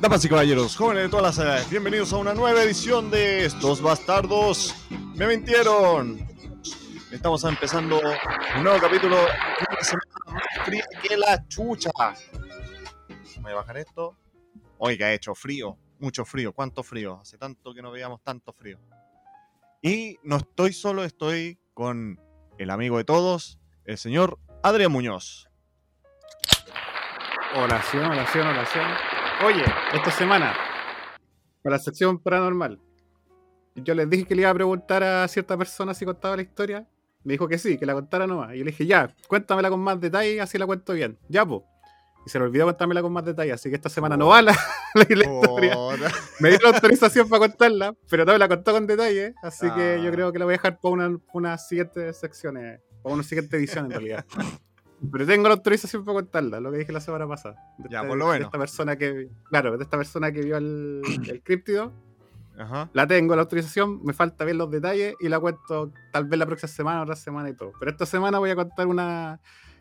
Damas y caballeros, jóvenes de todas las edades, bienvenidos a una nueva edición de Estos Bastardos Me Mintieron. Estamos empezando un nuevo capítulo, una semana más fría que la chucha. Voy a bajar esto. Oiga, ha hecho frío, mucho frío. ¿Cuánto frío? Hace tanto que no veíamos tanto frío. Y no estoy solo, estoy con el amigo de todos, el señor Adrián Muñoz. Oración, oración, oración. Oye, esta semana, para la sección paranormal, yo les dije que le iba a preguntar a cierta persona si contaba la historia. Me dijo que sí, que la contara nomás. Y yo le dije, ya, cuéntamela con más detalle, así la cuento bien. Ya, pues. Y se le olvidó contármela con más detalle, así que esta semana no va la, la historia. Me dio la autorización para contarla, pero no me la contó con detalle, así que yo Ah. creo que la voy a dejar para una, unas siguientes secciones, para una siguiente edición en realidad. Pero tengo la autorización para contarla, lo que dije la semana pasada. De Ya, por lo menos. De esta persona que, claro, de esta persona que vio el, el críptido, Ajá. la tengo, la autorización, me falta ver los detalles y la cuento tal vez la próxima semana, otra semana y todo. Pero esta semana voy a contar una...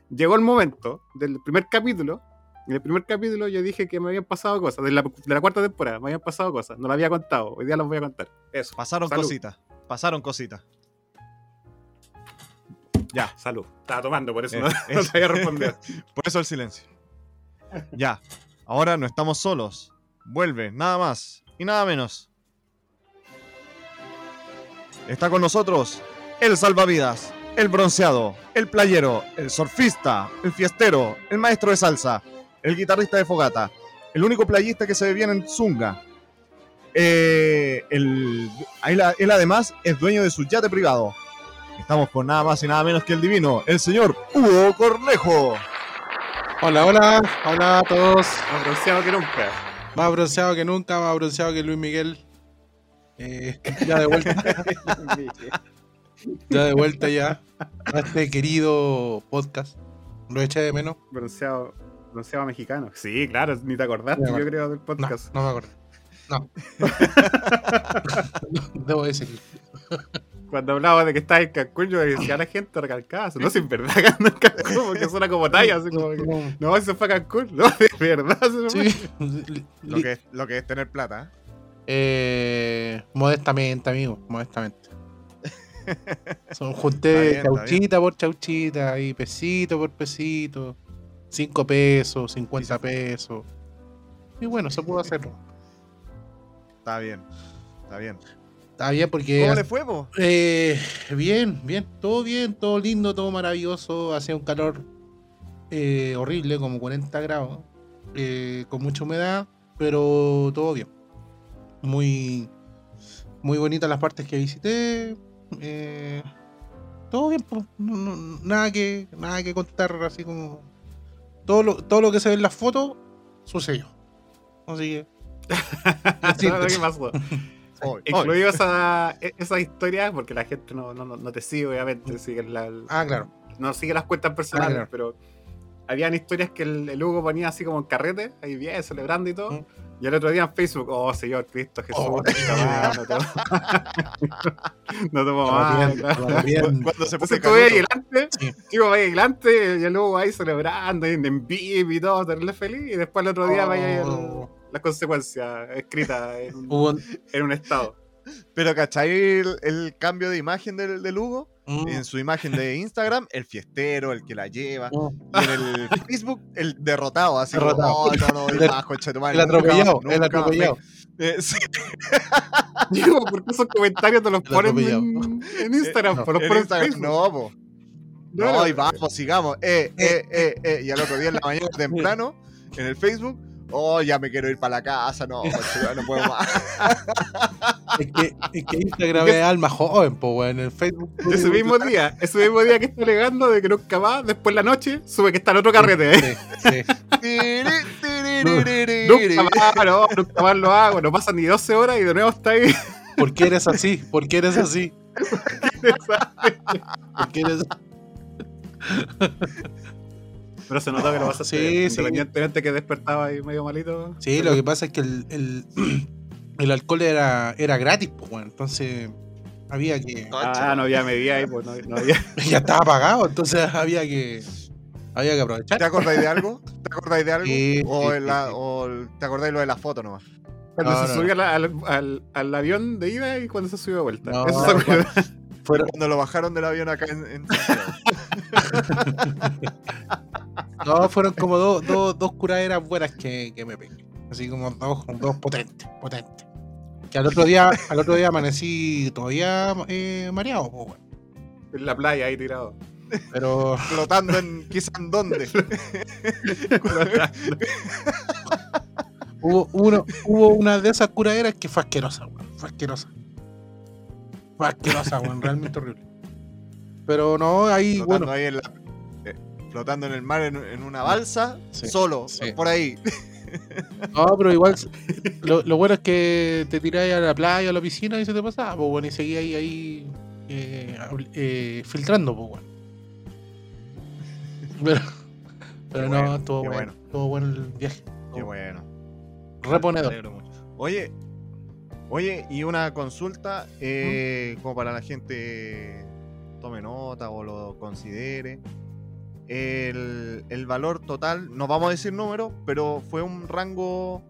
Llegó el momento del primer capítulo. En el primer capítulo yo dije que me habían pasado cosas, de la, de la cuarta temporada, me habían pasado cosas, no la había contado, hoy día las voy a contar. Eso. Pasaron Salud. cositas, pasaron cositas. Ya, Salud. Estaba tomando, por eso Eh, no, no es- sabía responder. por eso el silencio. Ya, ahora no estamos solos. Vuelve, nada más y nada menos. Está con nosotros el salvavidas, el bronceado, el playero, el surfista, el fiestero, el maestro de salsa, el guitarrista de fogata, el único playista que se ve bien en Zunga. Eh, el- él además es dueño de su yate privado. Estamos con nada más y nada menos que el divino, el señor Hugo Cornejo. Hola, hola, hola a todos. Más bronceado que nunca. Más bronceado que nunca, más bronceado que Luis Miguel. Eh, ya de vuelta, ya de vuelta ya a este querido podcast. Lo eché de menos. bronceado, bronceado mexicano. Sí, claro, ni te acordaste, No, yo creo, del No, podcast. no me acuerdo. No. Debo decirlo. Cuando hablaba de que estaba en Cancún, yo decía a la gente recalcaba eso. No, si en verdad que ando en Cancún, porque suena como talla, así como que, No, se fue a Cancún. No, de verdad. se fue. Sí. Lo que, es, lo que es tener plata. ¿eh? Eh, modestamente, amigo, modestamente. Son Está junté bien, está chauchita por chauchita y pesito por pesito. 5 pesos, 50 pesos. Y bueno, se pudo hacer. Está bien, está bien. Está bien porque. ¿Cómo le fue, po? Eh, bien, bien, todo bien, todo lindo, todo maravilloso. Hacía un calor eh, horrible, como 40 grados, eh, con mucha humedad, pero todo bien. Muy, muy bonitas las partes que visité. todo bien, pues, no- no- nada que nada que contar, así como todo lo, todo lo que se ve en las fotos sucedió. Así que. ¿Sabes lo que pasó? Hoy. Incluido esa, e- esa historia, porque la gente no, no, no- te sigue, obviamente, sigue la- Ah, claro. no sigue las cuentas personales, claro. pero habían historias que el, el Hugo ponía así como en carrete, ahí bien, celebrando y todo. Mm. Y el otro día en Facebook, oh Señor Cristo Jesús, Oh, no tomo- no tomo más. bien, todo bien. Cuando se puso Entonces estuve ahí canuto, delante, Sí. chico, ahí delante, y el Hugo ahí celebrando, en, en vivo y todo, tenerle feliz, y después el otro día vaya el- Oh. Las consecuencias escritas en un, Hubo- en un estado. Pero ¿cachai el, el cambio de imagen del, del Hugo? Mm. En su imagen de Instagram, el fiestero, el que la lleva. Mm. Y en el Facebook, el derrotado, así Derrotado. como, "Oh, no, no, El- de madre, El atropellado, el nunca más". atropellado. Eh, sí, Digo, ¿por qué esos comentarios te los El ponen en, en Instagram? no, los en Facebook. no, po. No, No, no. y vamos, sigamos. Eh, eh, eh, eh. Y al otro día en la mañana temprano, en el Facebook, oh, ya me quiero ir para la casa, no, de tu madre, no puedo más. Es que, es que Instagram es alma joven, po, weón. En el Facebook. Ese mismo día, ese mismo día que está alegando de que nunca más, después en la noche, sube que está en otro carrete. ¿eh? Sí, sí. Nunca más, no, nunca más lo hago, no pasan ni 12 horas y de nuevo está ahí. ¿Por qué eres así? ¿Por qué eres así? ¿Por qué eres Pero se notó que lo vas a hacer. Sí, sí. Independientemente que despertaba ahí medio malito. Sí, lo que pasa es que el, el, el alcohol era, era gratis, pues, bueno, entonces había que. Ah, no había medida ahí, pues no, no había. Ya estaba pagado, entonces había que. Había que aprovechar. ¿Te acordáis de algo? ¿Te acordáis de algo? Sí, o, sí, la- sí, sí. o te acordáis lo de la foto nomás. Cuando No, se no, subió al, al, al- al avión de ida y cuando se subió de vuelta. No, Eso se acuerda. Fueron, Cuando lo bajaron del avión acá en, en Santiago. no, fueron como dos, dos, dos curaderas buenas que, que me pegué. Así como dos, dos potentes, potentes. Que al otro día, al otro día amanecí todavía eh, mareado, weón. En la playa ahí tirado. Pero flotando en quizás en dónde. hubo, uno, hubo una de esas curaderas que fue asquerosa, weón. Fue asquerosa. Fue asquerosa, weón. Realmente horrible. Pero no, ahí, flotando bueno. ahí en la. eh, flotando en el mar en, en una balsa, Sí, solo, sí. por ahí. No, pero igual lo, lo bueno es que te tiráis a la playa, a la piscina y se te pasaba, pues bueno, y seguía ahí, ahí eh, eh, filtrando, pues bueno. Pero, pero Qué no, estuvo qué bueno, bueno. estuvo bueno el viaje. Qué bueno. Reponedor. Oye, oye, y una consulta, eh, como para la gente tome nota o lo considere. El, el valor total, no vamos a decir número, pero fue un rango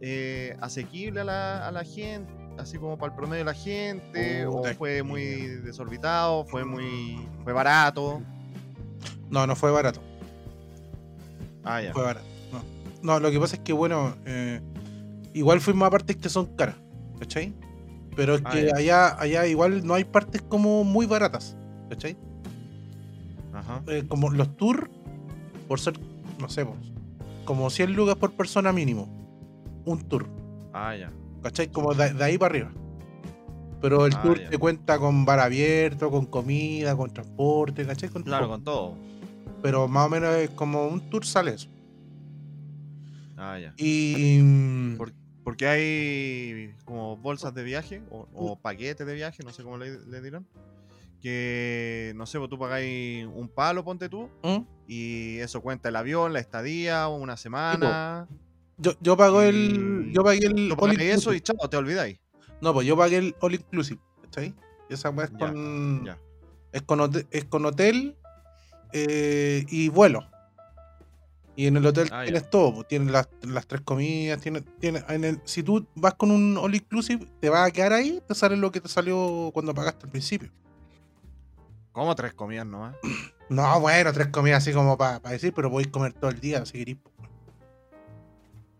eh, asequible a la, a la gente, así como para el promedio de la gente, o fue muy desorbitado, fue muy fue barato. No, no fue barato. Ah, ya. Fue barato. No, no lo que pasa es que, bueno, eh, igual fuimos a partes que son caras, ¿cachai? Pero es Ah, que allá, allá igual no hay partes como muy baratas, ¿cachai? Ajá. eh, como los tours, por ser, no sé, como 100 lucas por persona mínimo. Un tour, Ah, ya. ¿cachai? Como de, de ahí para arriba. Pero el Ah, tour ya. te cuenta con bar abierto, con comida, con transporte, ¿cachai? Con Claro, todo. con todo. Pero más o menos es como un tour sale eso. Ah, ya. Y. Por- Porque hay como bolsas de viaje o, o paquetes de viaje, no sé cómo le, le dirán. Que, no sé, vos tú pagáis un palo, ponte tú, ¿Mm? y eso cuenta el avión, la estadía, una semana. Yo, yo pago el. Yo pagué el. Tú all eso y chao, te olvidáis. No, pues yo pagué el all inclusive, ¿cachai? Y esa es Ya, con. ya. Es con hotel, es con hotel eh, y vuelo. Y en el hotel Ah, tienes todo, pues, tienes las, las tres comidas, tienes, tienes en el, si tú vas con un all inclusive, te vas a quedar ahí, te sale lo que te salió cuando pagaste al principio. ¿Cómo tres comidas nomás? No, bueno, tres comidas así como para decir, pero podéis comer todo el día si queréis. pues.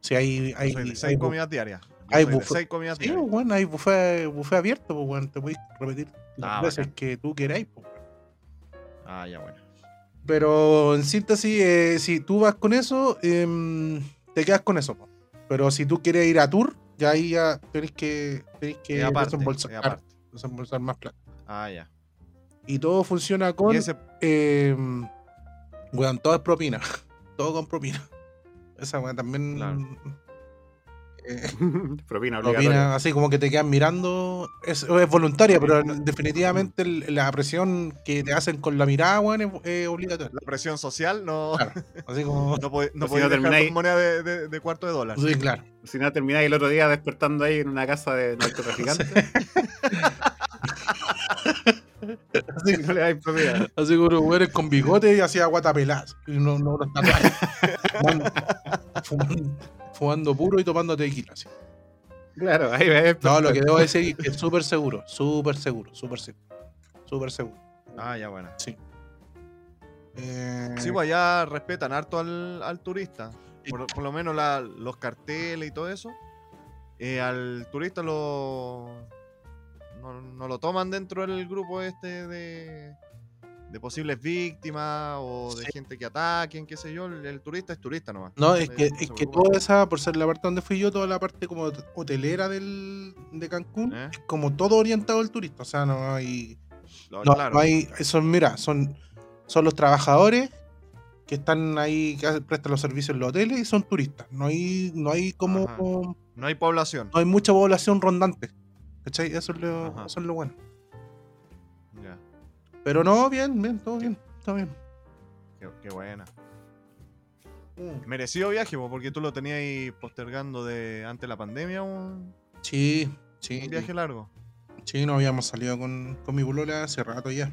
Si hay, hay, soy de hay seis comidas diarias. Yo hay buffet. seis comidas Sí, diarias. bueno, hay buffet, buffet abierto, pues bueno, te podéis repetir las Ah, veces bacán. que tú queráis. pues. Ah, ya bueno. Pero en síntesis, eh, si tú vas con eso, em, te quedas con eso. po. Pero si tú quieres ir a tour, ya ahí ya tenés que, tenés que aparte, desembolsar, aparte. más plata. Ah, ya. Y todo funciona con. Ese, em, weón, todo es propina. todo con propina. Esa weón también. Claro. Propina obligatoria. propina, así como que te quedan mirando. Es, es voluntaria, pero definitivamente el- la presión que te hacen con la mirada, weón, es, es obligatoria. la presión social no, Claro. Así como. no, podéis no con moneda de, de- de cuarto de dólar. Sí, claro. Si no termináis el otro día despertando ahí en una casa de narcotraficantes. Así, no le dais propina. así como unos güeyes con bigote y hacía guatapelas. Y no, no los tatuajes. fumando, fumando, fumando puro y tomando tequila. así. Claro, ahí ves. No, lo que debo decir es que es súper seguro, súper seguro, súper seguro. Súper seguro. Ah, ya bueno. Eh, Sí, pues allá respetan harto al, al turista. Por, por lo menos la- los carteles y todo eso. eh, al turista lo. No, no lo toman dentro del grupo este de. de posibles víctimas o de Sí. gente que ataquen, qué sé yo. El, el turista es turista nomás. No, es que, no es que toda esa, por ser la parte donde fui yo, toda la parte como hotelera del, de Cancún, ¿Eh? es como todo orientado al turista. O sea, no hay. Lo- No, claro. no hay. Son, mira, son, son los trabajadores que están ahí, que prestan los servicios en los hoteles y son turistas. No hay, no hay como. Ajá. No No hay población. hay mucha población rondante. ¿Cachai? Eso es lo, Ajá. eso es lo bueno. Ya, Pero no, bien, bien, todo bien, todo bien. qué, qué buena. Merecido viaje, po, porque tú lo tenías ahí postergando de antes de la pandemia, un, Sí, sí. un viaje largo. Sí, no habíamos salido con, con mi polola hace rato ya.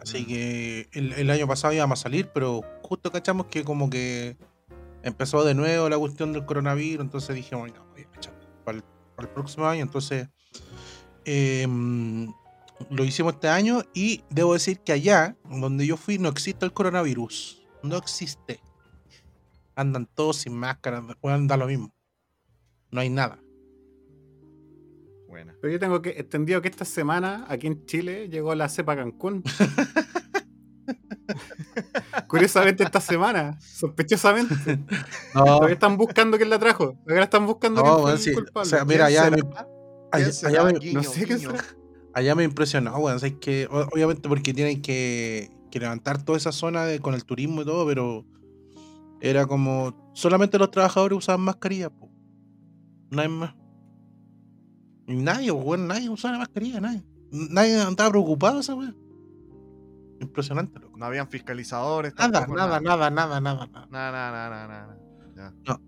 Así que el, el año pasado íbamos a salir, pero justo cachamos que como que empezó de nuevo la cuestión del coronavirus, entonces dijimos, no, voy a echar para el, para el próximo año, entonces em, lo hicimos este año y debo decir que allá, donde yo fui, no existe el coronavirus, no existe. Andan todos sin máscara, dar lo mismo. No hay nada. Buena. Pero yo tengo que, entendido que esta semana aquí en Chile llegó la cepa Cancún. Curiosamente esta semana, sospechosamente. No, Todavía están buscando quién la trajo. Todavía están buscando No, quién sí. culpable. O sea, mira, ¿Quién allá me, ¿Quién allá- me- Guiño, no sé qué guiño. será. allá me impresionó, weón. ¿sabes? que, o- obviamente porque tienen que, que levantar toda esa zona de- con el turismo y todo, pero era como solamente los trabajadores usaban mascarilla, po. Nadie más. Y nadie, weón, nadie usaba mascarilla, nadie. Nadie andaba preocupado esa weón. Impresionante, loco. No habían fiscalizadores. Nada, tampoco, nada, nada, nada, nada, nada. Nada, nada, nada, nada. Ya,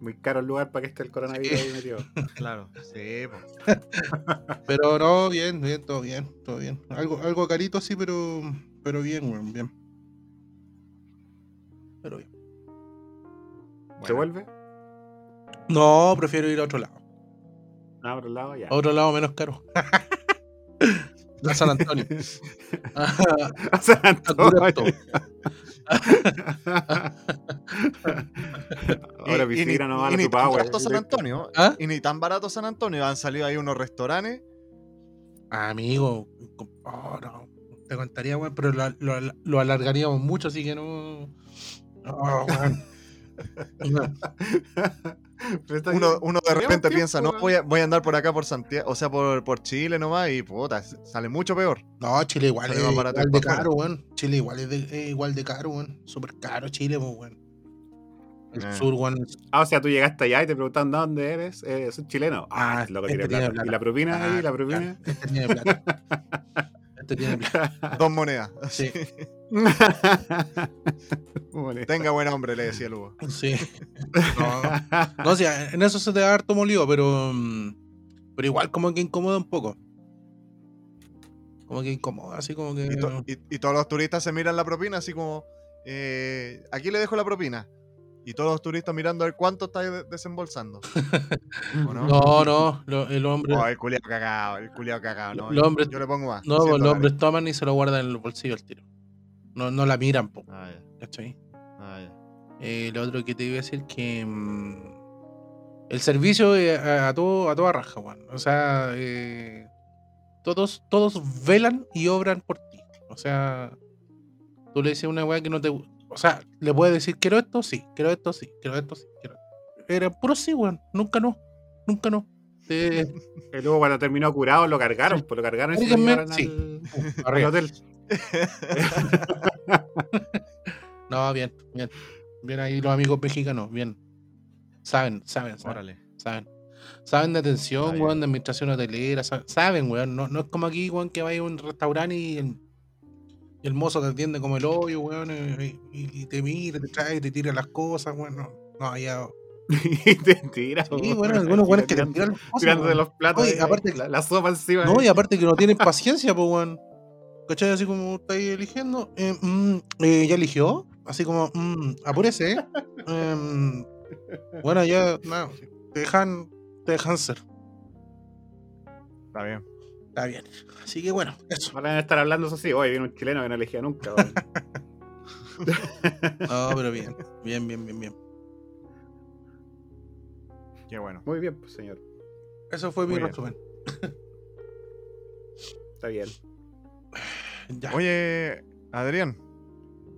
Muy caro el lugar para que esté el coronavirus Sí. ahí metido. claro. Sí, po. Pero no, bien, bien, todo bien, todo bien. Algo, algo carito sí, pero, pero bien, weón, bien. Pero bien. ¿Se Bueno. vuelve? No, prefiero ir a otro lado. A otro lado ya. A otro lado menos caro. a San Antonio. A San Antonio. Ahora Y- y ni- visita nomás y a ni tu tan power. barato San Antonio. ¿Ah? Y ni tan barato San Antonio. Han salido ahí unos restaurantes. Amigo, oh, no, te contaría, weón, pero lo, lo- lo alargaríamos mucho, así que no. No, weón. No. Uno, de repente tiempo, piensa, no, voy a, voy a andar por acá por Santiago, o sea, por, por Chile nomás, y puta, sale mucho peor. No, Chile igual Sale es más barato igual de caro, weón. Chile igual es, de- es igual de caro, weón. Súper caro Chile, pues, weón. El Eh. sur, weón. Ah, o sea, tú llegaste allá y te preguntaban ¿de dónde eres? Eh, soy chileno. Ah, Ah, loco, este tiene plata. plata. ¿Y la propina Ah, ahí? ¿La propina? Este tiene plata. Tiene plata. Dos monedas. Sí. Tenga buen hombre, le decía el Hugo. Sí. No, no, o sea, en eso se te da harto molido, pero. mm, Pero igual como que incomoda un poco. Como que incomoda, así como que. Y, to- y- y todos los turistas se miran la propina, así como, eh, aquí le dejo la propina. Y todos los turistas mirando a ver cuánto está de- desembolsando. ¿O no? No, no, lo- el hombre. Oh, el culiao cagado, el culiao cagado. No, Los hombres- yo le pongo más. no, 100 los hombres toman y se lo guardan en el bolsillo al tiro. No, no la miran, po, Ah, ya, ¿cachai? ah, ya. Eh, lo otro que te iba a decir que mm, el servicio eh, a, a todo, a toda raja, weón. O sea, eh, todos, todos velan y obran por ti. O sea, tú le dices a una weá que no te. O sea, le puedes decir, quiero esto, sí, quiero esto, sí, quiero esto, sí, quiero. Era puro sí, weón. Nunca no, nunca no. Te- Y luego cuando terminó curado lo cargaron, pues lo cargaron y se lo sí. al, hotel. No, bien, bien. Bien ahí los amigos mexicanos, bien. Saben, saben, saben. Órale. Saben. Saben de atención, weón, de administración hotelera. sa- Saben, weón. No, no es como aquí, weón, que vaya a un restaurante y el, y el mozo te atiende como el hoyo, weón. Y, y- te mira, te trae, te tira las cosas, weón. No, no allá. y te tira. Sí, bueno, algunos weones que te tiran las cosas. Tirando de weón. los platos. Oye, aparte- la, la sopa encima. No, y aparte que no tienen paciencia, pues, weón. ¿Cachai? Así como estáis eligiendo. eh, mm, eh, ¿Ya eligió? Así como, mm, apúrese, ¿eh? Em, bueno, ya, no, te dejan, te dejan ser. Está bien. Está bien. Así que bueno, eso. Van a estar hablando eso sí. Oye, viene un chileno que no elegía nunca. No, pero bien. Bien, bien, bien, bien. Qué bueno. Muy bien, pues señor. Eso fue mi bien. resumen. Está bien. Ya. Oye, Adrián,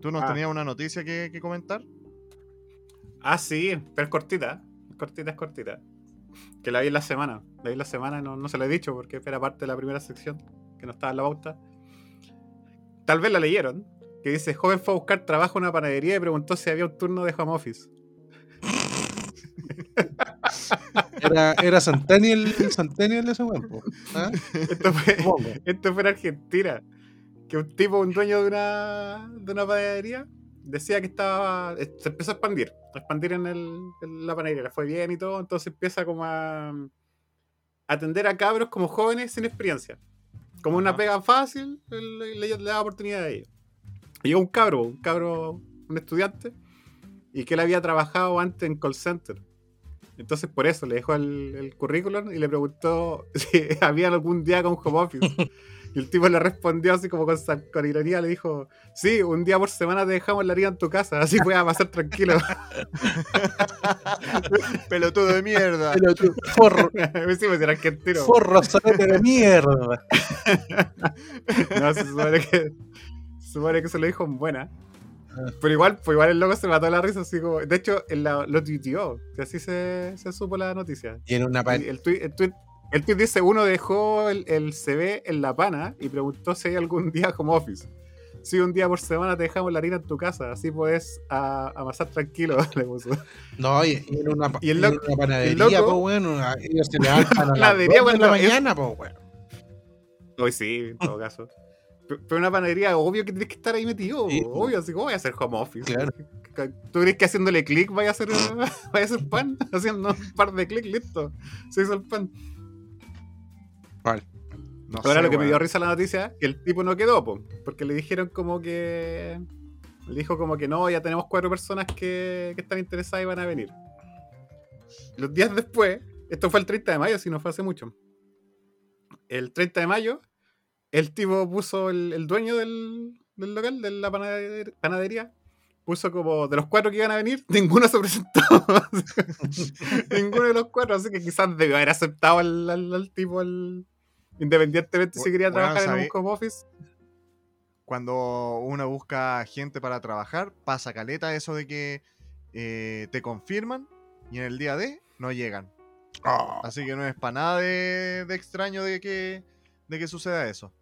¿tú nos Ah. tenías una noticia que, que comentar? Ah, sí, pero es cortita. Es cortita, es cortita. Que la vi en la semana. La vi en la semana, no, no se la he dicho porque era parte de la primera sección, que no estaba en la pauta. Tal vez la leyeron. Que dice, joven fue a buscar trabajo en una panadería y preguntó si había un turno de home office. Era, era Centennial, Centennial ese weón. ¿Ah? Esto fue, esto fue en Argentina. Que un tipo, un dueño de una, de una panadería, decía que estaba. Se empezó a expandir. A expandir en, el, en la panadería. Le fue bien y todo. Entonces empieza como a. atender a cabros como jóvenes sin experiencia. Como una pega fácil, le, le- le daba oportunidad a ellos. Y llegó un cabro, un cabro, un estudiante, y que él había trabajado antes en call center. Entonces por eso le dejó el, el currículum y le preguntó si había algún día con home office. Y el tipo le respondió así como con, ironía, le dijo, sí, un día por semana te dejamos la haría en tu casa, así puedes pasar tranquilo. Pelotudo de mierda. Pero tú, forro, sí, pues era argentino. forro, solete de mierda. No, se supone que, se supone que se lo dijo en buena. Pero igual, pues igual el loco se mató la risa así como. De hecho, la- lo tuiteó. así se, se supo la noticia. Y en una Y el tweet, el, tweet, el tweet dice: uno dejó el, el CV en la pana y preguntó si hay algún día como office. Si un día por semana te dejamos la harina en tu casa, así puedes a- amasar tranquilo, le puso. No, y, y en una, Y el en una panadería, pues bueno, a- ellos se levantan a las Panadería, 2 de la cuando es- mañana, pues bueno. Hoy sí, en todo caso. Pe- Pero una panadería, obvio que tienes que estar ahí metido. Sí. Obvio, así como voy a hacer home office. Claro. ¿Tú crees que haciéndole clic vaya a hacer, vaya a hacer pan? Haciendo un par de clics, listo. Se hizo el pan. No Ahora sé, lo que me dio risa la noticia, que el tipo no quedó, po, porque le dijeron como que. Le dijo como que no, ya tenemos cuatro personas que, que están interesadas y van a venir. Los días después, esto fue el 30 de mayo, si no fue hace mucho. El 30 de mayo, el tipo puso, el, el dueño del, del local, de la panader- panadería, puso como de los cuatro que iban a venir, ninguno se presentó. ninguno de los cuatro, así que quizás debió haber aceptado al, al- al tipo, al- independientemente si quería bueno, trabajar en un home office. Cuando uno busca gente para trabajar, pasa caleta eso de que eh, te confirman y en el día D no llegan. Oh, Así que no es para nada de, de extraño de que, de que suceda eso.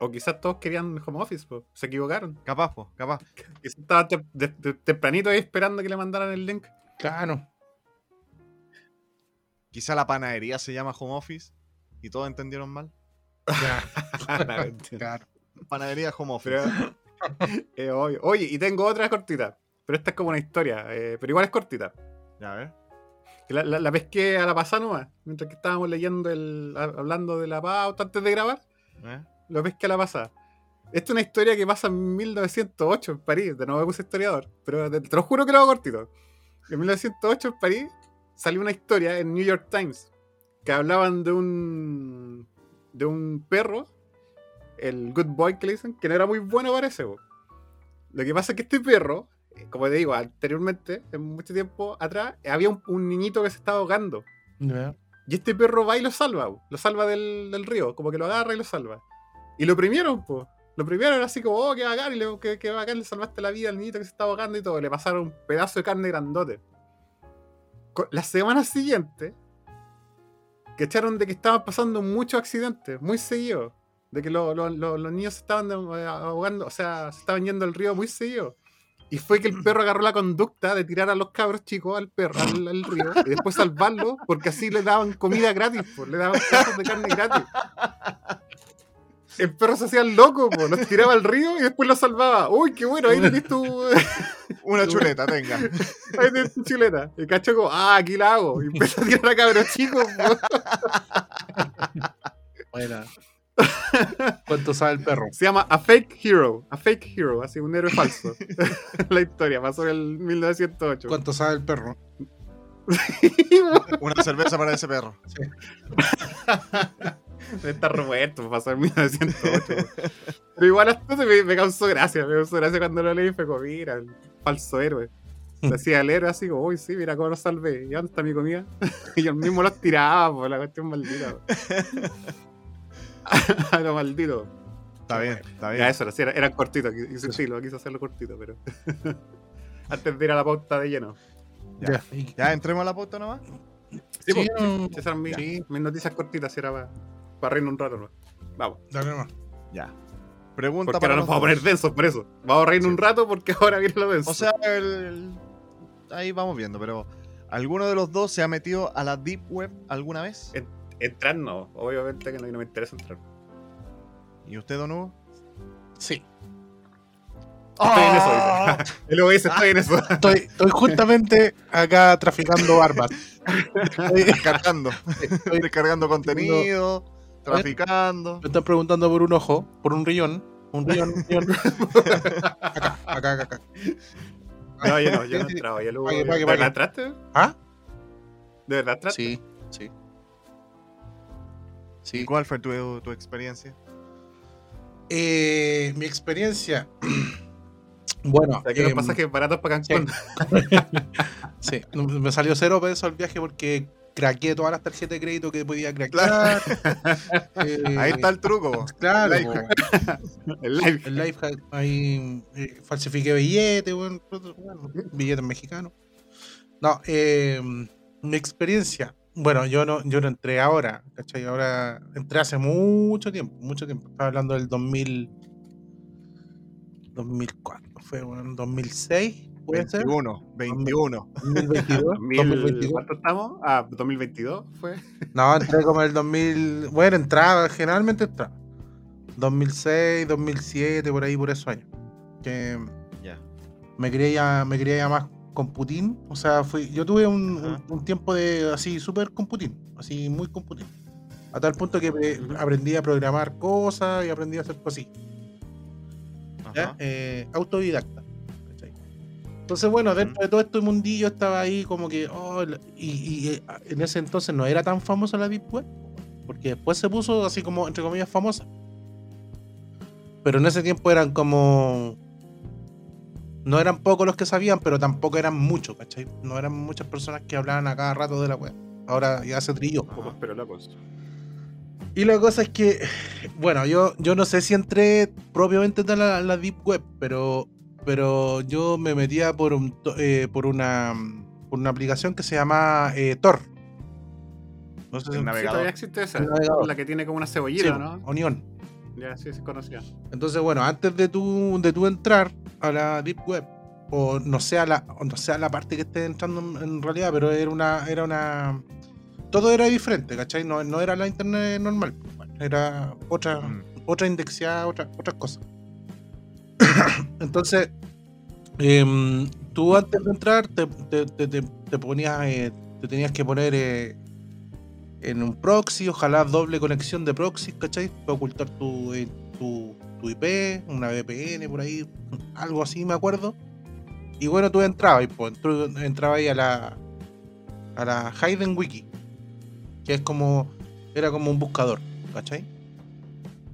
O quizás todos querían home office, po. se equivocaron. Capaz, po, capaz. Quizás estaban te- de- de- tempranito ahí esperando que le mandaran el link. claro. Quizá la panadería se llama home office y todos entendieron mal. Ya, claro. Panadería home office. Eh, obvio. Oye, y tengo otra cortita. Pero esta es como una historia. eh, pero igual es cortita. Ya, a ver. La, la- la pesqué a la pasada nomás. Mientras que estábamos leyendo el. a- hablando de la pauta antes de grabar. ¿Eh? Lo pesqué a la pasada. Esta es una historia que pasa en 1908 en París. De nuevo me puse historiador. Pero te, te lo juro que lo hago cortito. En 1908 en París salió una historia en New York Times. Que hablaban de un. de un perro. El Good Boy que le dicen. Que no era muy bueno parece. po. Lo que pasa es que este perro. eh, Como te digo, anteriormente, en mucho tiempo atrás, había un, un niñito que se estaba ahogando. Ya. Y este perro va y lo salva, po. lo salva del, del río, como que lo agarra y lo salva. Y lo primieron, pues. Lo primero era así como, oh, qué bacán, y le, qué, qué bacán, le salvaste la vida al niñito que se estaba ahogando y todo. Le pasaron un pedazo de carne grandote. La semana siguiente, que echaron de que estaban pasando muchos accidentes, muy seguidos. De que lo- lo- lo- los niños se estaban eh, ahogando, o sea, se estaban yendo al río muy seguido. Y fue que el perro agarró la conducta de tirar a los cabros chicos al perro, al, al río, y después salvarlo, porque así le daban comida gratis, pues, le daban pedazos de carne gratis. El perro se hacía el loco, pues, los tiraba al río y después los salvaba. Uy, qué bueno, ahí tenés tu, Una chuleta, tenga. ahí tenés tu chuleta. Y cacho como, ah, aquí la hago. Y empezó a tirar a cabros chicos. Buena. ¿Cuánto sabe el perro? Se llama A Fake Hero, A Fake Hero, así un héroe falso. la historia pasó en el 1908. ¿Cuánto sabe el perro? Una cerveza para ese perro. Está Roberto, pasó en 1908. Pero igual hasta me, me causó gracia, me causó gracia cuando lo leí, fue como, mira, el falso héroe. Se hacía el héroe así como, uy, sí, mira cómo lo salvé. ¿Y dónde está mi comida? y él mismo los tiraba, por la cuestión maldita. A lo maldito. Está bien, está bien. Ya, eso era, eran cortitos, quise, sí, lo quise hacerlo cortito, pero. Antes de ir a la pauta de lleno. Ya. Y- Ya entremos a la pauta nomás. Sí, Sí, pues, no, esas eran mis, sí. mis noticias cortitas, era para, para reírnos un rato, ¿no? Vamos. Dale nomás. Ya. Pregunta Porque para ahora nos vamos a poner densos por eso. Vamos a reírnos un rato porque ahora viene lo denso. O sea, el- el- ahí vamos viendo, pero ¿alguno de los dos se ha metido a la Deep Web alguna vez? Eh. entrar no. Obviamente que no, no me interesa entrar. ¿Y usted, Don Hugo? Sí. Estoy en eso, ¡Ah! dice. Luego dice, estoy en eso. Estoy, estoy justamente acá traficando armas. Estoy, Descargando. estoy- descargando contenido. Traficando. Me están preguntando por un ojo, por un riñón. Un riñón, un riñón. acá, acá, acá, acá. No, yo no, yo no Sí, sí. entraba. Yo pague, ¿De verdad entraste? ¿Ah? ¿De verdad entraste? Sí, sí. Sí. ¿Y cuál fue tu, tu experiencia? Eh, mi experiencia. bueno, Saqué los em, pasajes baratos para Cancún. sí, no- me salió cero pesos el viaje porque craqueé todas las tarjetas de crédito que podía craquear. Eh, Ahí está el truco. Claro, Life po. hack. El el life hack, ahí eh, falsifiqué billetes, bueno, billetes mexicanos. No, eh, mi experiencia. Bueno, yo no, yo no entré ahora, ¿cachai? Ahora entré hace mucho tiempo, mucho tiempo. Estaba hablando del 2000. 2004, fue bueno, 2006, puede ser. 21, 21. 2022, 2000, 2022. ¿Cuánto estamos? Ah, 2022 fue. No, entré como el 2000. Bueno, entraba, generalmente entraba. 2006, 2007, por ahí, por esos años. Que Ya. me quería ya, me quería ya más con Putin. O sea, fui, yo tuve un, Ajá. un- un tiempo de así súper con Putin, así muy con Putin. A tal punto que eh, aprendí a programar cosas y aprendí a hacer cosas así. ¿ya? Eh, autodidacta. Entonces, bueno, dentro de todo este mundillo estaba ahí como que. oh, la- y, y, eh, en ese entonces no era tan famosa la Deep Web, porque después se puso así como, entre comillas, famosa. Pero en ese tiempo eran como. No eran pocos los que sabían, pero tampoco eran muchos, ¿cachai? No eran muchas personas que hablaban a cada rato de la web. Ahora ya se trilló. Pocos pero locos. Y la cosa es que, bueno, yo, yo no sé si entré propiamente en la, la Deep Web, pero, pero yo me metía por, un, to- eh, por, una, por una aplicación que se llama eh, Tor. No sé si todavía existe esa. La que tiene como una Sí, cebollita, ¿no? Onion. Ya, sí, se conocía. Entonces, bueno, antes de tú, de tú entrar a la Deep Web, o no sea la, o no sea la parte que estés entrando en, en realidad, pero era una, era una. Todo era diferente, ¿cachai? No, no era la internet normal. Era otra, Mm. otra indexada, otra, otras cosas. Entonces, em, tú antes de entrar te, ponías, eh, te tenías que poner eh, en un proxy, ojalá doble conexión de proxy, ¿cachai? Para ocultar tu, eh, tu, tu IP, una VPN por ahí, algo así me acuerdo. Y bueno, tú entrabas, y, pues, entrabas ahí a la, a la Hayden Wiki, que es como, era como un buscador, ¿cachai?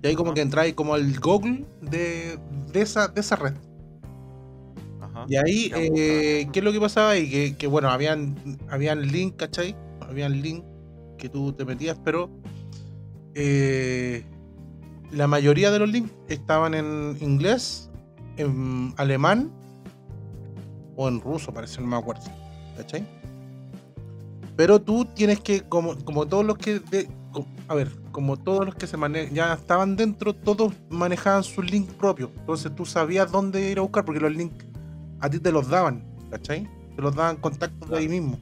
Y ahí como Ajá. que entráis como al Google de, de, esa, de esa red. Ajá. Y ahí, eh, ¿qué es lo que pasaba ahí? Que, que, bueno, habían, habían link, ¿cachai? Habían link que tú te metías, pero eh, la mayoría de los links estaban en inglés, en alemán o en ruso, parece, no me acuerdo, ¿cachai? Pero tú tienes que, como, como todos los que, de- a ver, como todos los que se ya estaban dentro, todos manejaban sus links propios. Entonces tú sabías dónde ir a buscar, porque los links a ti te los daban, ¿cachai? Te los daban contactos de ahí mismo.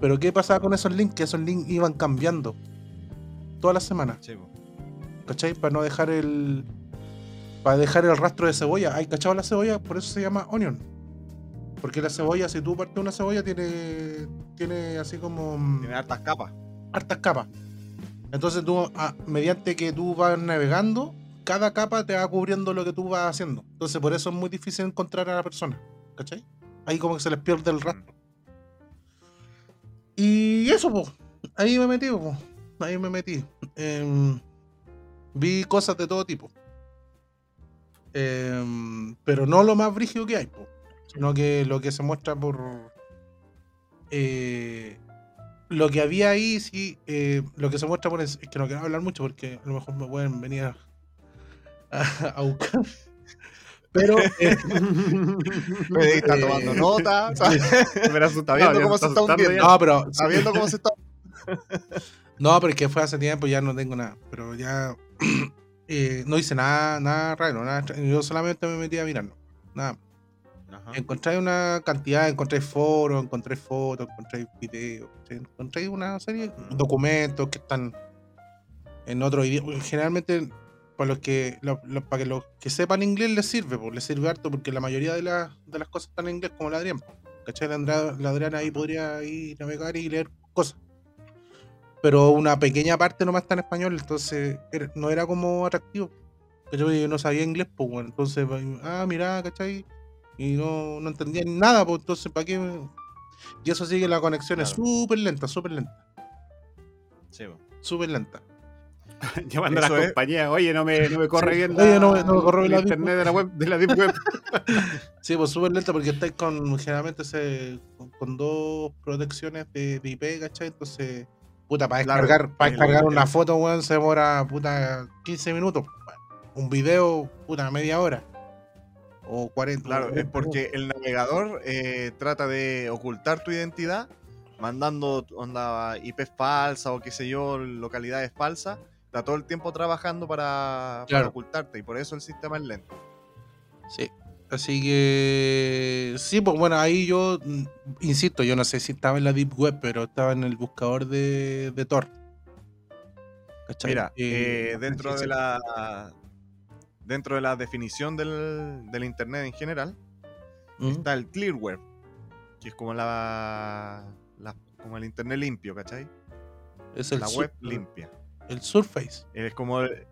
Pero ¿qué pasaba con esos links? Que esos links iban cambiando todas las semanas, Sí. ¿cachai? Para no dejar el. Para dejar el rastro de cebolla. ¿Hay cachado la cebolla? Por eso se llama onion. Porque la cebolla, si tú partes una cebolla, tiene. Tiene así como. mm, Tiene hartas capas. hartas capas. Entonces tú, ah, mediante que tú vas navegando, cada capa te va cubriendo lo que tú vas haciendo. Entonces por eso es muy difícil encontrar a la persona. ¿Cachai? Ahí como que se les pierde el rastro. Y eso, pues. Ahí me metí, pues. Ahí me metí. Em, vi cosas de todo tipo. Em, pero no lo más brígido que hay, po, sino que lo que se muestra por. eh, lo que había ahí, sí, eh, lo que se muestra por. Es es que no quiero hablar mucho porque a lo mejor me pueden venir a, a- a buscar. Pero. eh, Está Eh, tomando nota. ¿sabes? Me Está viendo cómo se está hundiendo. no, pero. Está viendo cómo se está. No, pero es que fue hace tiempo, ya no tengo nada. Pero ya eh, no hice nada, nada raro, nada Yo solamente me metí a mirarlo. Nada. Ajá. Encontré una cantidad, encontré foros, encontré fotos, encontré videos, encontré una serie documentos que están en otro idioma. Generalmente, para los que para que los que sepan inglés les sirve, les sirve harto porque la mayoría de, las de las cosas están en inglés, como la Adrián. ¿Cachai? La, Andra- la Adriana ahí podría ir navegar y leer cosas. pero una pequeña parte nomás está en español, entonces no era como atractivo. Yo no sabía inglés, pues, entonces, ah, mira, ¿cachai? Y no, no entendía nada, pues, entonces, ¿para qué? Y eso sí que la conexión es Claro. súper lenta, súper lenta, Sí, súper lenta. Llamando a las es. compañías, oye, no me, no me corre Sí. bien Oye, no me- no me corre bien el la internet de la web, de la deep web. Sí, pues súper lenta porque estáis con, generalmente se, con, con dos protecciones de, de IP, ¿cachai? Entonces, puta, para Claro, descargar, para ahí lo descargar una foto, weón, se demora, puta, 15 minutos. Un video, puta, media hora. O 40. Claro, es 40 porque el navegador eh, trata de ocultar tu identidad mandando onda IP falsa o qué sé yo, localidades falsas. Está todo el tiempo trabajando para, ocultarte y por eso el sistema es lento. Sí. Así que sí, pues bueno, ahí yo mm, insisto, yo no sé si estaba en la Deep Web, pero estaba en el buscador de, de Tor. ¿Cachai? Mira, Eh, eh, dentro de la dentro de la definición del, del internet en general ¿Mm? está el clearware, que es como la, la- como el internet limpio, ¿cachai? es el, la sur- web limpia. el Surface. Es como el,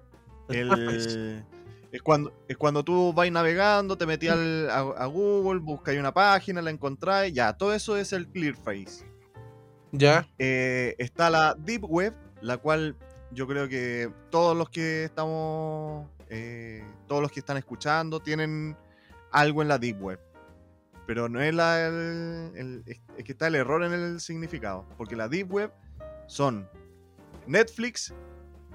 El es cuando es cuando tú vas navegando, te metías al- a, a Google, buscas una página, la encontrás, ya, todo eso es el Clearface. Ya. Eh, está la Deep Web, la cual yo creo que todos los que estamos, eh, todos los que están escuchando tienen algo en la Deep Web. Pero no es la, el- el- es que está el error en el significado. Porque la Deep Web son Netflix,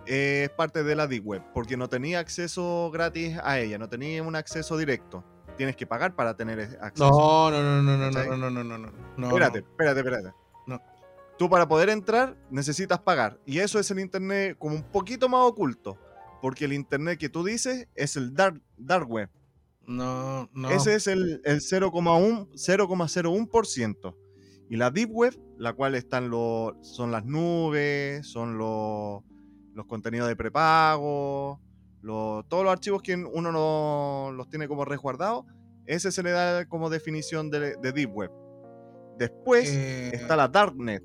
eh, es parte de la Deep Web. Porque no tenía acceso gratis a ella, no tenía un acceso directo. Tienes que pagar para tener acceso. No, no, no, no, no, no, no, no, no, no, no. Espérate, espérate, espérate. No. Tú para poder entrar necesitas pagar. Y eso es el internet como un poquito más oculto. Porque el internet que tú dices es el dark, dark web. No, no. Ese es el, el 0,1 0,01%. Y la deep web, la cual están los, son las nubes, son los, los contenidos de prepago, los- todos los archivos que uno no los tiene como resguardados, ese se le da como definición de, de deep web. Después Eh, está la Darknet.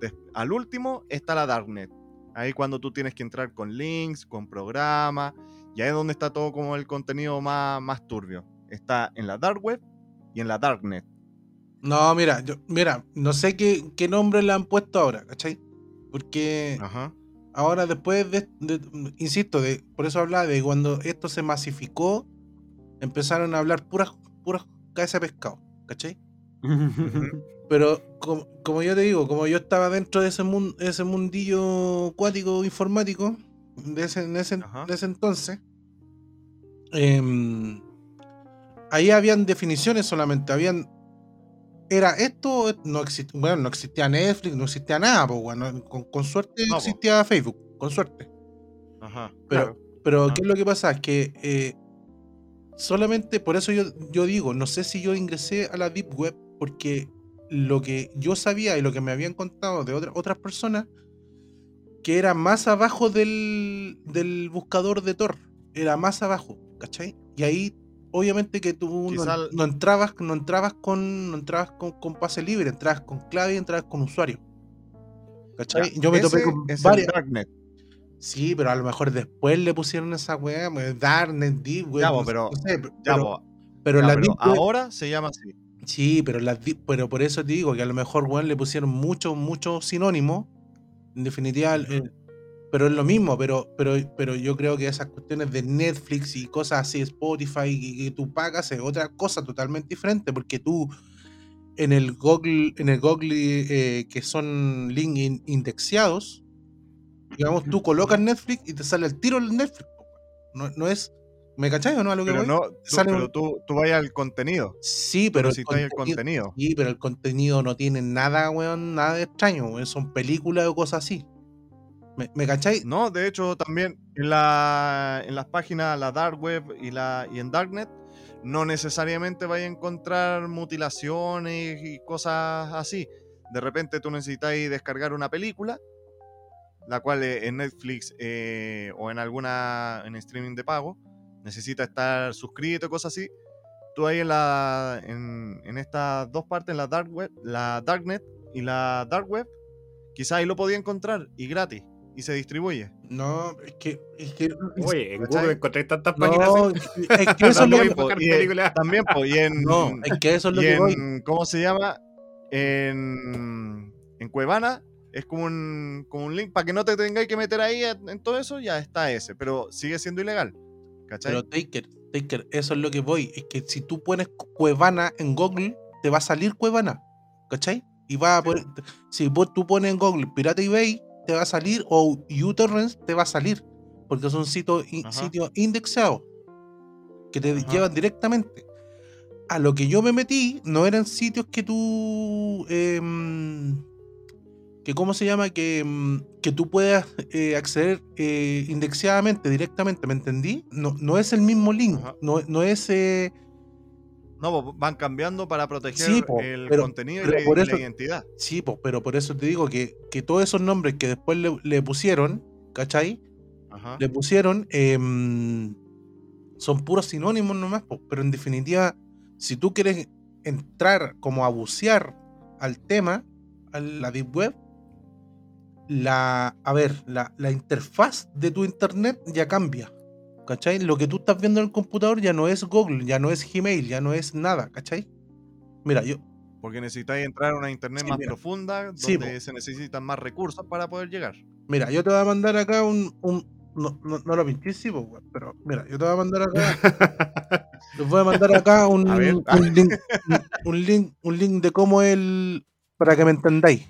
Des- al último está la Darknet. Ahí cuando tú tienes que entrar con links, con programas, y ahí es donde está todo como el contenido más, más turbio. Está en la Dark Web y en la Darknet. No, mira, yo, mira, no sé qué, qué nombre le han puesto ahora, ¿cachai? Porque Ajá. ahora después de, de- insisto, de, por eso hablaba de cuando esto se masificó, empezaron a hablar puras, puras cabezas de pescado, ¿cachai? Pero como, como yo te digo, como yo estaba dentro de ese, mun- ese mundillo acuático informático, de ese, en ese, de ese entonces, em, ahí habían definiciones solamente, habían... Era esto, no existía, bueno, no existía Netflix, no existía nada, bueno, con, con suerte No, po. existía Facebook, con suerte. Ajá. Pero, claro. pero. ¿qué es lo que pasa? Es que eh, solamente, por eso yo, yo digo, no sé si yo ingresé a la Deep Web porque lo que yo sabía y lo que me habían contado de otra- otras personas, que era más abajo del, del buscador de Tor, era más abajo, ¿cachai? Y ahí, obviamente que tú no, entrabas, no entrabas con, no entrabas con, con pase libre, entrabas con clave y entrabas con usuario. ¿Cachai? Ya, yo me topé con varias. Sí, pero a lo mejor después le pusieron esa weá, pues, Darknet, Deep. Ya, no sé, pero- no sé, pero, Ya, pero, la pero ahora se llama así. Sí, pero, la Deep- pero por eso te digo que a lo mejor weón, le pusieron muchos, muchos sinónimos. En definitiva, eh, pero es lo mismo, pero, pero, pero yo creo que esas cuestiones de Netflix y cosas así, Spotify, y que tú pagas, es otra cosa totalmente diferente, porque tú en el Google, en el Google eh, que son links in- indexados, digamos, tú colocas Netflix y te sale el tiro el Netflix. No, no es. ¿Me cacháis o no a lo que Pero, voy? no, tú, Sale pero un- tú, tú vayas al contenido. Sí, pero el necesitas el contenido-. Sí, pero el contenido no tiene nada, weón, nada de extraño, weón. Son películas o cosas así. ¿Me, me cacháis? No, de hecho, también en, la, en las páginas, la Dark Web y, la, y en Darknet, no necesariamente vaya a encontrar mutilaciones y cosas así. De repente tú necesitas descargar una película, la cual eh, en Netflix eh, o en alguna en streaming de pago, necesita estar suscrito y cosas así. Tú ahí en, la, en, en estas dos partes, en la Dark Web, la Darknet y la Dark Web, quizás ahí lo podía encontrar y gratis y se distribuye. No, es que. Es que Oye, en ¿Cachai? Google encontré tantas páginas. no, es que eso es lo También, que. po, buscar y, películas. también, po, y en, No, es que eso es lo y que voy. en- ¿cómo se llama? En, en Cuevana es como un, como un link para que no te tengáis que meter ahí en, en todo eso, ya está ese, pero sigue siendo ilegal. ¿Cachai? Pero Taker, Taker, eso es lo que voy. Es que si tú pones Cuevana en Google, te va a salir Cuevana. ¿Cachai? Y va a poner- si vos- tú pones en Google Pirata eBay, te va a salir, o uTorrents te va a salir. Porque son sitios, sitios indexados que te Ajá. llevan directamente. A lo que yo me metí, no eran sitios que tú. em, que cómo se llama, que, em, que tú puedas eh, acceder eh, indexadamente, directamente, ¿me entendí? No, no es el mismo link, Ajá. no, no es... eh, No, po, van cambiando para proteger Sí, po, el pero- contenido pero y, la, por y eso- la identidad. sí, po, pero por eso te digo que, que todos esos nombres que después le, le pusieron, ¿cachai? Ajá. Le pusieron... em, son puros sinónimos nomás, po, pero en definitiva, si tú quieres entrar como a bucear al tema, a la Deep Web, la, a ver, la, la interfaz de tu internet ya cambia. ¿Cachai? Lo que tú estás viendo en el computador ya no es Google, ya no es Gmail, ya no es nada, ¿cachai? Mira, yo, Porque necesitáis entrar a una internet Sí, más mira. profunda, donde Sí, se necesitan más recursos para poder llegar. mira, yo te voy a mandar acá un. un- no, no, no lo weón, pero mira, yo te voy a mandar acá. les voy a mandar acá un, A ver. un link, un, un link, un link de cómo el. para que me entendáis.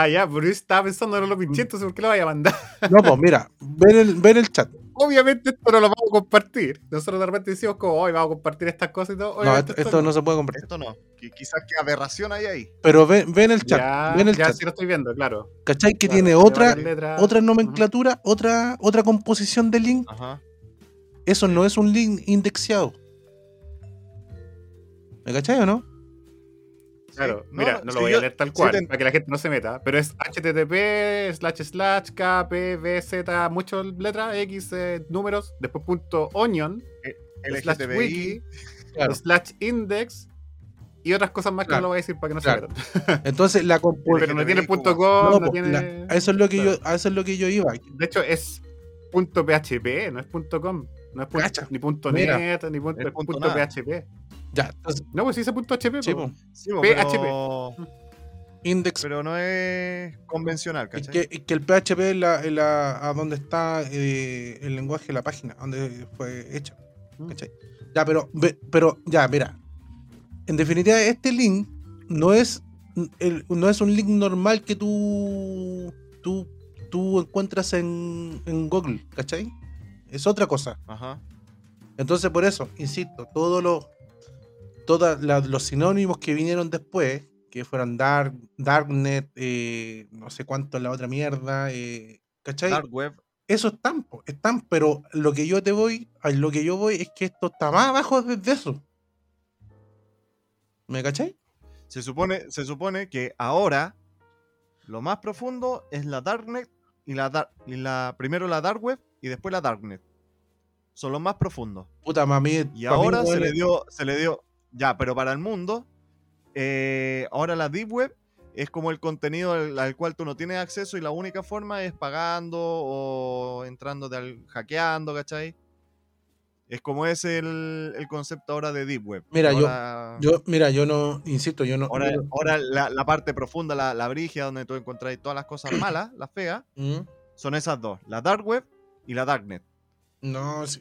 Ah, ya, pero yo estaba pensando, no lo pinché, entonces ¿por qué lo vaya a mandar? No, pues mira, ven el, ven el chat. Obviamente esto no lo vamos a compartir. Nosotros de repente decimos como, hoy vamos a compartir estas cosas y todo. No, esto, esto no se puede compartir. Esto no. qui- Quizás qué aberración hay ahí. Pero ven, ven el chat. Ya, ven el ya chat. sí lo estoy viendo, claro. ¿Cachai? Que Claro, tiene tiene otra, otra nomenclatura, otra, otra composición de link. Ajá. Eso no es un link indexeado. ¿Me cachai o no? Claro, Sí, mira, no lo sí, voy yo- a leer tal sí cual, te- para que la gente no se meta. Pero es http slash slash kpvz, muchas letras, x eh, números, después punto onion, slash LGTBI. wiki, Claro. slash index y otras cosas más que Claro, no lo voy a decir para que no claro. se metan. Entonces la. Pero no tiene punto com, No, tiene... la- a eso es lo que Claro. yo, a eso es lo que yo iba. De hecho, es punto .php, no es punto .com. No es punto, ni punto Mira. .net, ni punto, Es punto. .php. Ya, entonces, No, pues sí dice punto .hp. sí, po. po, Sí, po, PHP. pero, index. pero no es convencional, ¿cachai? que, que el PHP es la, es la- a donde está eh, el lenguaje de la página, donde fue hecho. Mm. ¿cachai? Ya, pero, ve- pero, ya, mira. En definitiva, este link no es, el- no es un link normal que tú, tú, tú encuentras en, en Google, ¿cachai? Es otra cosa. Ajá. Entonces, por eso, insisto, todos los todos los sinónimos que vinieron después, que fueron Dark, Darknet, eh, no sé cuánto la otra mierda, eh, ¿cachai? Dark web. Eso están, están, pero lo que yo te voy, a lo que yo voy es que esto está más abajo de de eso. ¿Me cachai? Se supone, se supone que ahora lo más profundo es la Darknet y la, dar- y la primero la Dark Web y después la Darknet. Son los más profundos. Puta mami. Y ahora se le dio, se le dio, ya, pero para el mundo, eh, ahora la Deep Web es como el contenido al, al cual tú no tienes acceso y la única forma es pagando o entrando de al- hackeando, ¿cachai? Es como es el, el concepto ahora de Deep Web. Mira, yo- ahora, Yo, mira, yo no, insisto, yo no. ahora, yo no- ahora la, la parte profunda, la, la brigia, donde tú encontrás todas las cosas malas, las feas, Mm, son esas dos, la Dark Web y la Darknet. No, sí,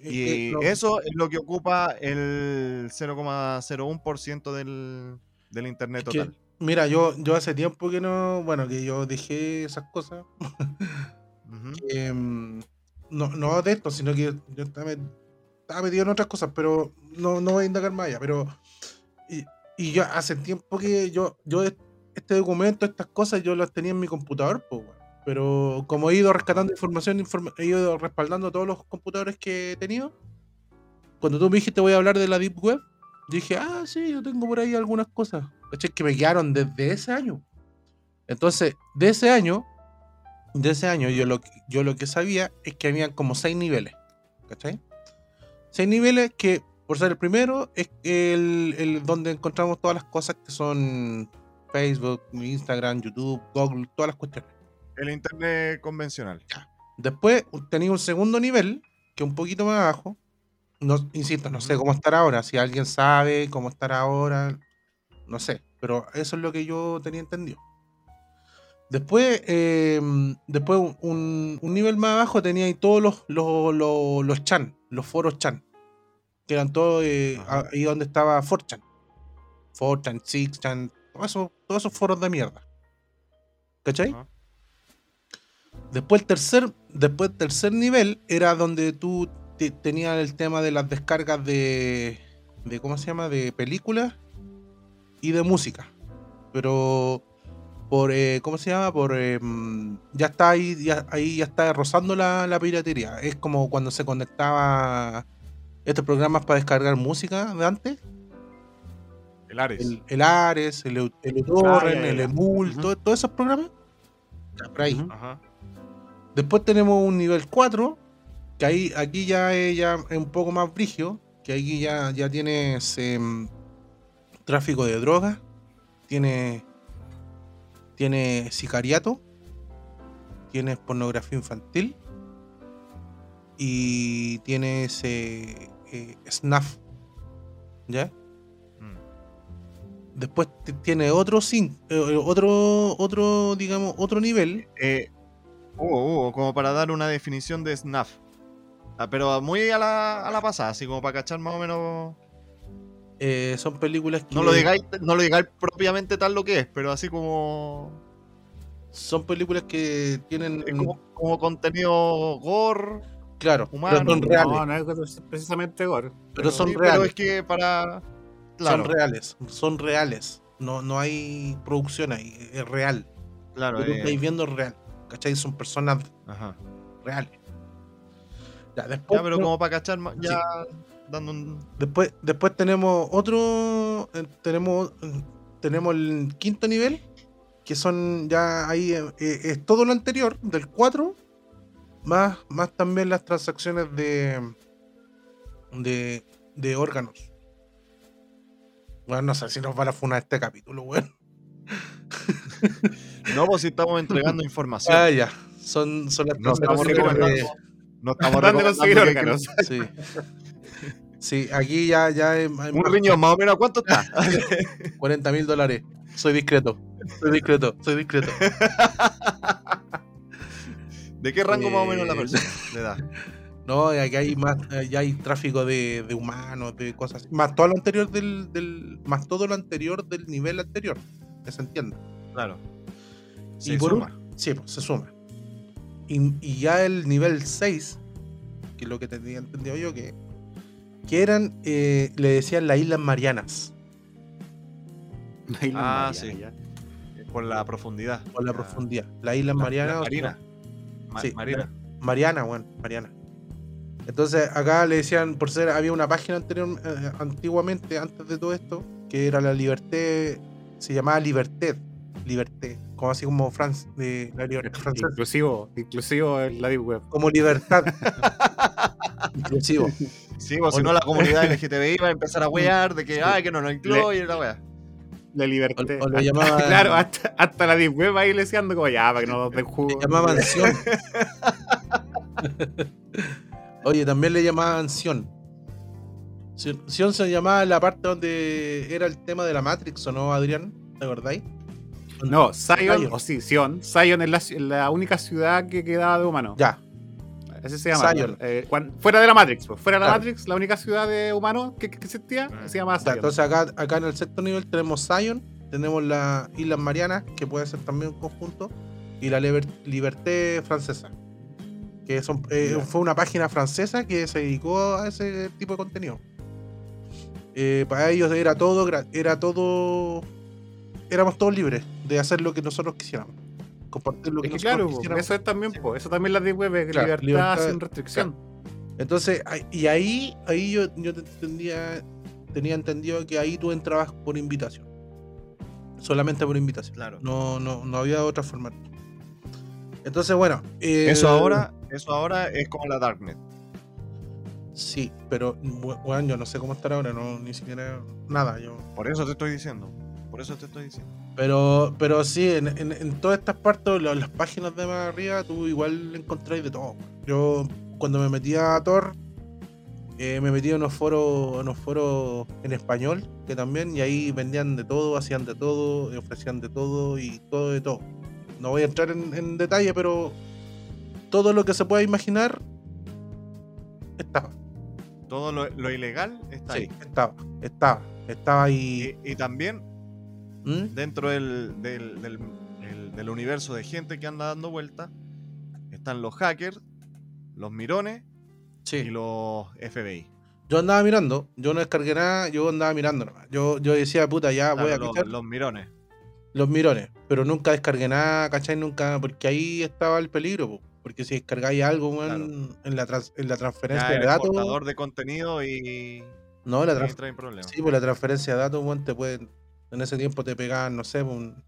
Y no. eso es lo que ocupa el 0,01% del, del Internet Es que, total. mira, yo, yo hace tiempo que no, bueno, que yo dejé esas cosas. Que, mm, no, no de esto, sino que yo estaba, estaba metido en otras cosas, pero no, no voy a indagar más allá. Pero, y, y yo hace tiempo que yo, yo est- este documento, estas cosas, yo las tenía en mi computador, pues. Pero como he ido rescatando información, informa- he ido respaldando todos los computadores que he tenido. Cuando tú me dijiste voy a hablar de la Deep Web, dije, ah, sí, yo tengo por ahí algunas cosas. ¿cachai? Que me quedaron desde ese año. Entonces, de ese año, de ese año, yo lo, yo lo que sabía es que habían como seis niveles. ¿Cachai? Seis niveles que, por ser el primero, es el, el donde encontramos todas las cosas que son Facebook, Instagram, YouTube, Google, todas las cuestiones. El internet convencional. Después tenía un segundo nivel, que es un poquito más abajo. No, insisto, no sé cómo estará ahora. Si alguien sabe cómo estará ahora, no sé. Pero eso es lo que yo tenía entendido. Después, eh, después un, un nivel más abajo tenía ahí todos los, los, los, los chan, los foros chan. Que eran todos eh, ahí donde estaba 4chan. 4chan, 6chan, todos esos, todos esos foros de mierda. ¿Cachai? Ajá. Después el tercer, después el tercer nivel era donde tú te- tenías el tema de las descargas de, de ¿cómo se llama? de películas y de música. Pero por eh, ¿cómo se llama? Por eh, ya está ahí, ya, ahí ya está rozando la, la piratería. Es como cuando se conectaba estos programas para descargar música de antes. El Ares. El, el Ares, el, el el. Emul, todo- todos esos programas. Ya, por ahí. Ajá. Después tenemos un nivel 4, que ahí, aquí ya es, ya es un poco más brigio, que aquí ya, ya tienes em, tráfico de drogas, tiene, tiene sicariato, tienes pornografía infantil y tienes eh, eh, snuff, ¿ya? Mm. Después tiene otro, eh, otro, otro, digamos, otro nivel Eh, Hugo, Hugo, como para dar una definición de SNAF. Ah, pero muy a la, a la pasada, así como para cachar más o menos. eh, son películas que No lo digáis, no lo digáis propiamente tal lo que es, pero así como. son películas que tienen Es como, como contenido gore. claro humano. pero son reales No, no es precisamente gore. pero son sí, reales Pero es que para. Claro, son reales son reales no no hay producción ahí es real claro. lo que eh, estáis viendo es real ¿cachai? son personas ajá. reales ya, después, Ya, pero como para cachar, ya dando un. después después tenemos otro eh, tenemos eh, tenemos el quinto nivel que son ya ahí eh, eh, es todo lo anterior del 4 más más también las transacciones de de, de órganos bueno no sé si nos van a funar este capítulo weón No, pues si estamos entregando información. ah ya son son las No estamos recomendando. No estamos recomendando órganos. sí sí aquí ya ya hay hay Un riñón, más o menos, ¿a ¿cuánto está? 40 mil dólares soy discreto soy discreto soy discreto ¿De qué rango más o menos la Eh, persona le da? No, aquí hay más, eh, ya hay tráfico de, de humanos, de cosas así. Más todo lo anterior del, del- más todo lo anterior del nivel anterior. Que se entienda. Claro. Y Se por suma. un- sí, pues, se suma. Y, y ya el nivel 6, que es lo que tenía entendido yo, que, que eran, eh, le decían las Islas Marianas, Ahí lo Ah, Mariana, sí. ya. Por la profundidad. por la Ah, profundidad. Las Islas la- Marianas. la o Marina. sea, Ma- Sí, Marina. Mariana, bueno, Mariana. Entonces acá le decían, por ser, había una página anterior, eh, antiguamente, antes de todo esto, que era la Liberté, se llamaba Liberté, Liberté, como así como France, de la libertad francesa, Inclusivo, inclusivo en la Deep Web. como libertad. Inclusivo. Sí, pues si no la comunidad LGTBI va a empezar a wear de que, ay, que no nos incluye la wea. La O, libertad. o lo llamaban, Claro, hasta, hasta la Deep Web ahí leseando como ya, para que no nos den jugo. le llamaban Sion. Oye, también le llamaban Sion. Sion Sion se llamaba la parte donde era el tema de la Matrix, ¿o no, Adrián? ¿Te acordáis? No, Zion, o sí, Sion. Zion es la, única ciudad que quedaba de humanos. Ya, Ese se llama. Zion. eh, cuan- fuera de la Matrix, pues. Fuera de la Claro. Matrix, la única ciudad de humanos que, que existía Mm. se llama Ya, Zion. entonces acá, acá en el sexto nivel tenemos Zion, tenemos las Islas Marianas, que puede ser también un conjunto, y la Liber- Liberté francesa. Que son, eh, Ya. fue una página francesa que se dedicó a ese tipo de contenido. Eh, para ellos era todo, era todo, éramos todos libres de hacer lo que nosotros quisiéramos. Compartir lo que es que nosotros claro, quisiéramos. eso es también, po, eso también la Deep Web es Claro, libertad, libertad- sin restricción. Entonces, y ahí, ahí yo, yo te entendía, tenía entendido que ahí tú entrabas por invitación. Solamente por invitación. Claro. No, no, no había otra forma. Entonces, bueno. eh, Eso ahora, eso ahora es como la Darknet. Sí, pero bu- bueno, yo no sé cómo estar ahora, no, ni siquiera nada. Yo, Por eso te estoy diciendo. Por eso te estoy diciendo. Pero, pero sí, en, en- en todas estas partes, las páginas de más arriba, tú igual encontráis de todo. Yo, cuando me metía a Tor, eh, me metía en unos foros, en unos foros en español, que también, y ahí vendían de todo, hacían de todo, ofrecían de todo y todo de todo. No voy a entrar en, en detalle, pero todo lo que se pueda imaginar estaba. Todo lo, lo ilegal está Sí, ahí. estaba, estaba, estaba ahí. Y, y también ¿Mm? dentro del, del, del- el- del universo de gente que anda dando vueltas están los hackers, los mirones Sí. y los FBI. Yo andaba mirando, yo no descargué nada, yo andaba mirando nomás. Yo, yo decía, puta, ya voy a Claro, los, los, los mirones. mirones, pero nunca descargué nada, ¿cachai? Nunca, porque ahí estaba el peligro, po. porque si descargáis algo, weón, en, la trans- en la transferencia Ya de datos, portador de contenido y, no, la trans- sí, pues la transferencia de datos, weón, te pueden, en ese tiempo te pegaban, no sé, un,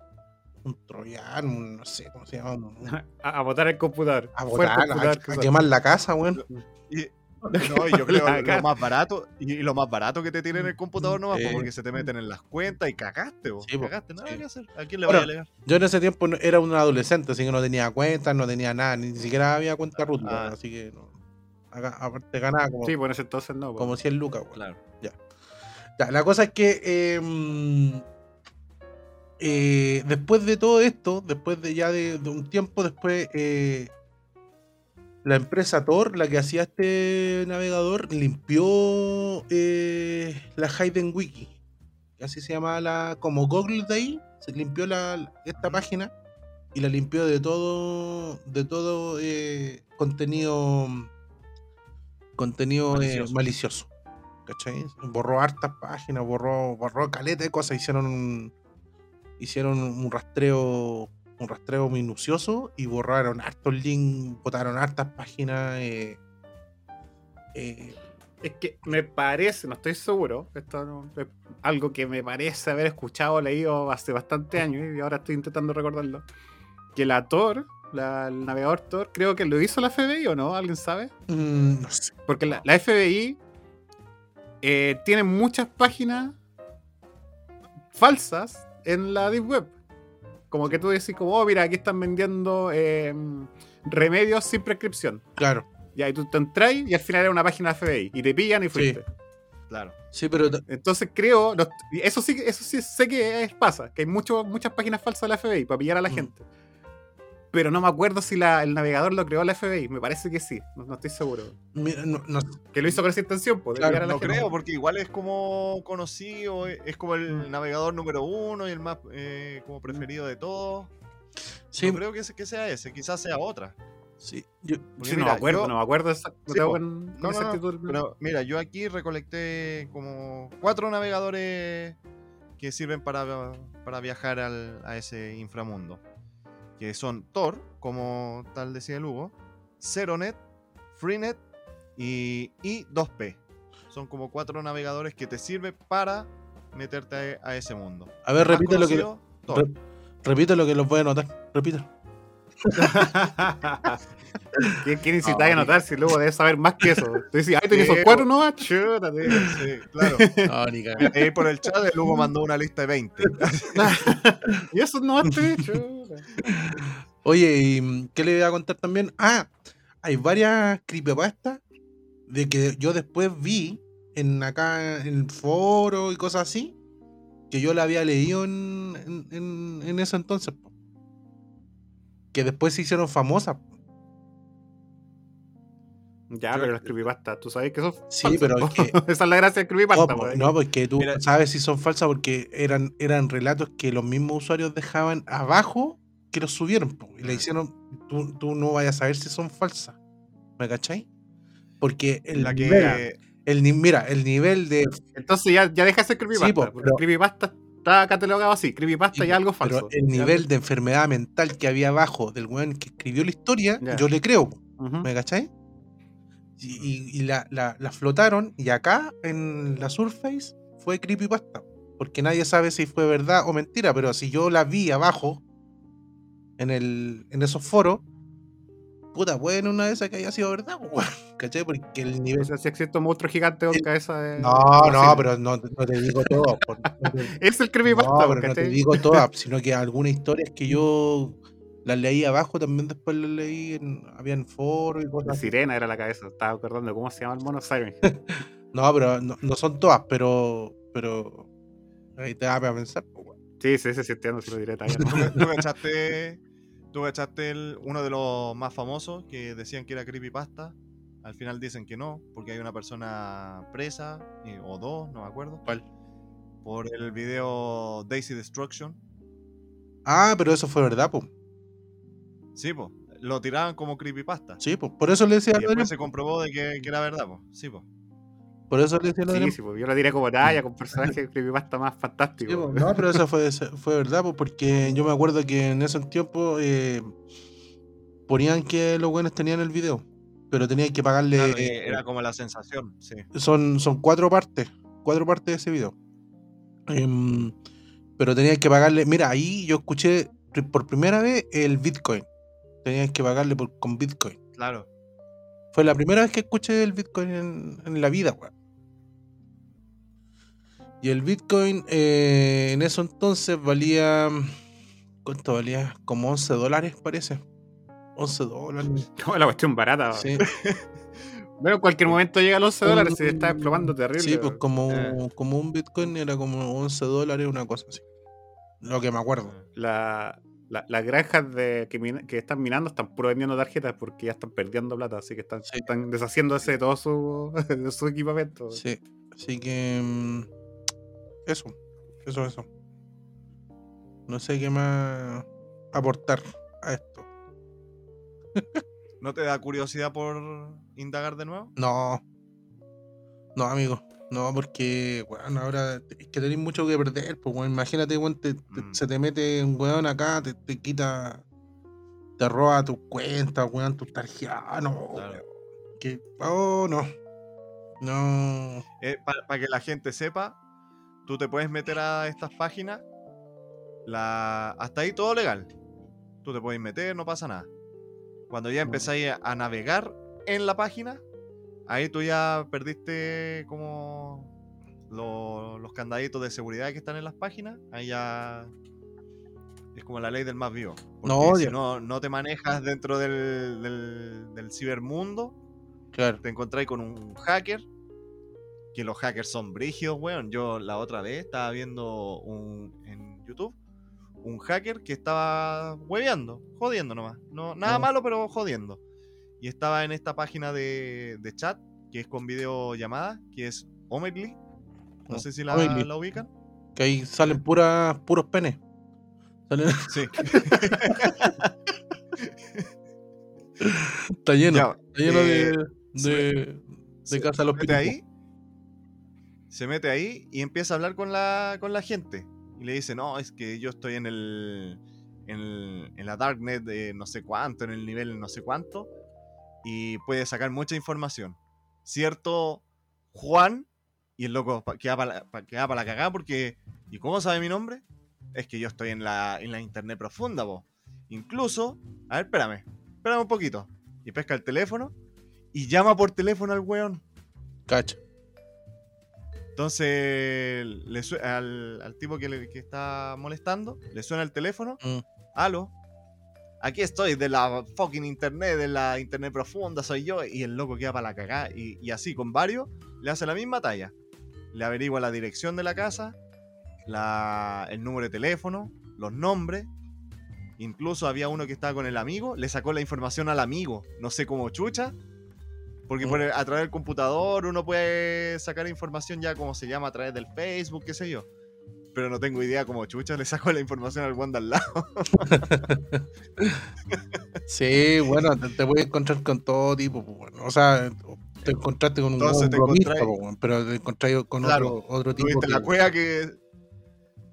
un troyano, un- no sé cómo se llama, un- un- A, a botar el computador. a, botar, a- computador a quemar la casa, weón. Y, no, y yo creo que lo más barato, y, y lo más barato que te tienen el computador nomás, po, Sí. porque se te meten en las cuentas y cagaste, po. Sí, po, cagaste, nada sí. que hacer. ¿A quién le Bueno, a alegar? Yo en ese tiempo era un adolescente, así que no tenía cuentas, no tenía nada, ni siquiera había cuenta root, Ah. así que no. Acá- aparte ganaba como, Sí, por ese entonces no. po. como 100 lucas, weón. Claro. Ya, la cosa es que eh, mm, eh, después de todo esto, después de ya de, de un tiempo después, eh, la empresa Tor, la que hacía este navegador, limpió eh, la Hayden Wiki. Así se llama la. como Google de ahí. Se limpió la, esta página y la limpió de todo. de todo eh, contenido. contenido eh, Malicioso. Borró hartas páginas, borró, borró caleta de cosas, hicieron un, hicieron un rastreo, un rastreo minucioso y borraron hartos links, botaron hartas páginas. eh, eh, Es que me parece, no estoy seguro, esto no- es algo que me parece haber escuchado o leído hace bastante años y ahora estoy intentando recordarlo. Que la Tor, la- el navegador Tor, creo que lo hizo la FBI o no, ¿alguien sabe? mm, no sé. Porque la, la FBI eh, tiene muchas páginas falsas en la Deep Web. Como que tú decís, como, oh, mira, aquí están vendiendo eh, remedios sin prescripción. Claro. Ya, y tú te entras y al final era una página de FBI y te pillan y fuiste. Claro. Sí, pero Entonces creo, eso sí, eso sí sé que es- pasa, que hay mucho, muchas páginas falsas de la FBI para pillar a la Mm. gente. Pero no me acuerdo si la- el navegador lo creó la FBI, me parece que sí, no, no estoy seguro. mira, no, no- Que lo hizo con esa intención, pues, Claro, pillar a la No gente. creo, porque igual es como conocido, es es como el Mm. navegador número uno y el más eh, como preferido de todos. sí, No creo que, que sea ese, quizás sea otra. sí, yo- no me acuerdo, yo- no me acuerdo esa- Sí, con- no, exactitud. Pero mira, yo aquí recolecté como cuatro navegadores que sirven para, para viajar al- a ese inframundo. Que son Tor, como tal decía el Hugo, Zeronet, Freenet y I2P. Son como cuatro navegadores que te sirven para meterte a, a ese mundo. a ver, repite lo que re- repite lo que los voy a anotar. Repite. ¿Quién, a anotar si luego debes saber más que eso? Tú dices, ay, tenés Sí, esos cuatro nomás, chuta, tío. Sí, claro. No, ni Ahí por el chat el Hugo mandó una lista de 20. Y eso no chuta. Oye, ¿y mm, qué le voy a contar también? Ah, hay varias creepypastas de que yo después vi en acá en el foro y cosas así, que yo la había leído en, en, en- en ese entonces. Que después se hicieron famosas. Ya, Yo- pero las creepypastas, tú sabes que son Sí, falsas, pero es que- Esa es la gracia No, creepypasta, po, po. no, porque tú Mira- sabes si son falsas porque eran, eran relatos que los mismos usuarios dejaban abajo que los subieron. po, y le hicieron, tú, tú no vayas a saber si son falsas. ¿Me cachai? Porque el, La nivel, que. el ni- mira, el nivel de. Entonces ya, ya deja de ser creepypasta. Sí, po, porque pero- creepypasta está catalogado así. Creepypasta Sí, ya algo Pero falso. el nivel de enfermedad mental que había abajo del weón que escribió la historia, yo le creo. Ujú. ¿Me cachai? Y, y- y la, la- la flotaron y acá en la Surface fue creepypasta. Porque nadie sabe si fue verdad o mentira, pero si yo la vi abajo en, el, en esos foros, puta, en una de esas que haya sido verdad, weón. ¿Cachai? Porque el nivel. O sea, si existe un monstruo gigante con cabeza de. No, no, pero no, no te digo todo. por- Es el creepypasta, No, pero no te digo todas, sino que algunas historias que yo las leí abajo también después las leí en, había en foros y La cosas. así. sirena era la cabeza. Estaba acordando cómo se llama el mono Siren. No, pero no, no son todas, pero pero ahí te da para pensar. pues. Sí, sí, sí, sí, entiendo si lo diré todavía. ¿Tú, ¿no? tú cachaste, tú el- uno de los más famosos que decían que era creepypasta? Al final dicen que no, porque hay una persona presa, eh, o dos, no me acuerdo. ¿Cuál? Por el video Daisy Destruction. Ah, pero eso fue verdad, pues. Sí, pues. Lo tiraban como creepypasta. Sí, pues. Por eso le decía Y a después se comprobó de que, que era verdad, pues. Sí, pues. Por eso le decía a Sí, sí, pues, yo lo diré como talla, con personajes de creepypasta más fantásticos. po, no, pero eso fue, fue verdad, pues, porque yo me acuerdo que en esos tiempos eh, ponían que los buenos tenían el video, pero tenían que pagarle. Claro, y eh, era como la sensación, sí. son, son cuatro partes, cuatro partes de ese video. Em, pero tenían que pagarle. Mira, ahí yo escuché por primera vez el Bitcoin. Tenían que pagarle por, con Bitcoin. Claro. Fue la primera vez que escuché el Bitcoin en, en la vida, weón. Y el Bitcoin eh, en eso entonces valía. ¿Cuánto valía? Como 11 dólares, parece. 11 dólares. Como la cuestión barata. Sí, Pero en cualquier momento llega a los 11 Un- dólares y se está explotando terrible. sí pues como, Eh. como un Bitcoin era como 11 dólares, una cosa así. Lo que me acuerdo. La- la- las granjas de, que, están minando están puro vendiendo tarjetas porque ya están perdiendo plata, así que están, Sí. están deshaciéndose de todo su, de su equipamiento. Sí, así que. mm, Eso, eso, eso. No sé qué más aportar a esto. ¿No te da curiosidad por indagar de nuevo? No. No, amigo. No, porque, bueno, ahora es que tenéis mucho que perder. Pues, weón. Imagínate, weón, te- te- Mm. se te mete un weón acá, te, te quita, te roba tus cuentas, weón, tus tarjetas. Ah, no, Claro. weón. Que, oh, no. No. para Eh, que la gente sepa, tú te puedes meter a estas páginas. La, hasta ahí todo legal. Tú te puedes meter, no pasa nada. Cuando ya empezáis a, navegar en la página, ahí tú ya perdiste como lo- los candaditos de seguridad que están en las páginas. Ahí ya es como la ley del más vivo. Porque No, si no, no te manejas dentro del, del, del cibermundo, Claro. te encontráis con un hacker. Que los hackers son brígidos, weón. Yo la otra vez estaba viendo un, en YouTube un hacker que estaba hueveando, jodiendo nomás. No, nada malo, pero jodiendo. Y estaba en esta página de, de chat, que es con videollamada, que es Omegle. No sé si la, la ubican. Que ahí salen puras, puros penes. Salen- Sí. está lleno. Ya, está lleno eh, de, de, de se- casa a los se mete ahí, se mete ahí y empieza a hablar con la, con la gente. Y le dice, no, es que yo estoy en el, en, la Darknet de no sé cuánto, en el nivel no sé cuánto, y puede sacar mucha información. Cierto Juan, y el loco queda para la cagada porque, ¿y cómo sabe mi nombre? Es que yo estoy en la, en la internet profunda, vos. Incluso, a ver, espérame, espérame un poquito. Y pesca el teléfono y llama por teléfono al weón. Cacha. Entonces, le al, al tipo que, le- que está molestando, le suena el teléfono. Mm. Aló. Aquí estoy, de la fucking internet, de la internet profunda, soy yo. Y el loco queda para la cagada. Y, y así, con varios, le hace la misma talla. Le averigua la dirección de la casa, la- el número de teléfono, los nombres. Incluso había uno que estaba con el amigo, le sacó la información al amigo, no sé cómo chucha. Porque Mm. por a través del computador uno puede sacar información ya como se llama a través del Facebook, qué sé yo. Pero no tengo idea cómo chucha le sacó la información al Wanda al lado. Sí, bueno, te, te puedes encontrar con todo tipo, pues, bueno. O sea, te encontraste con un, Entonces te pues, pero te encontraste con Claro, otro, otro tipo. Tuviste la cueva que.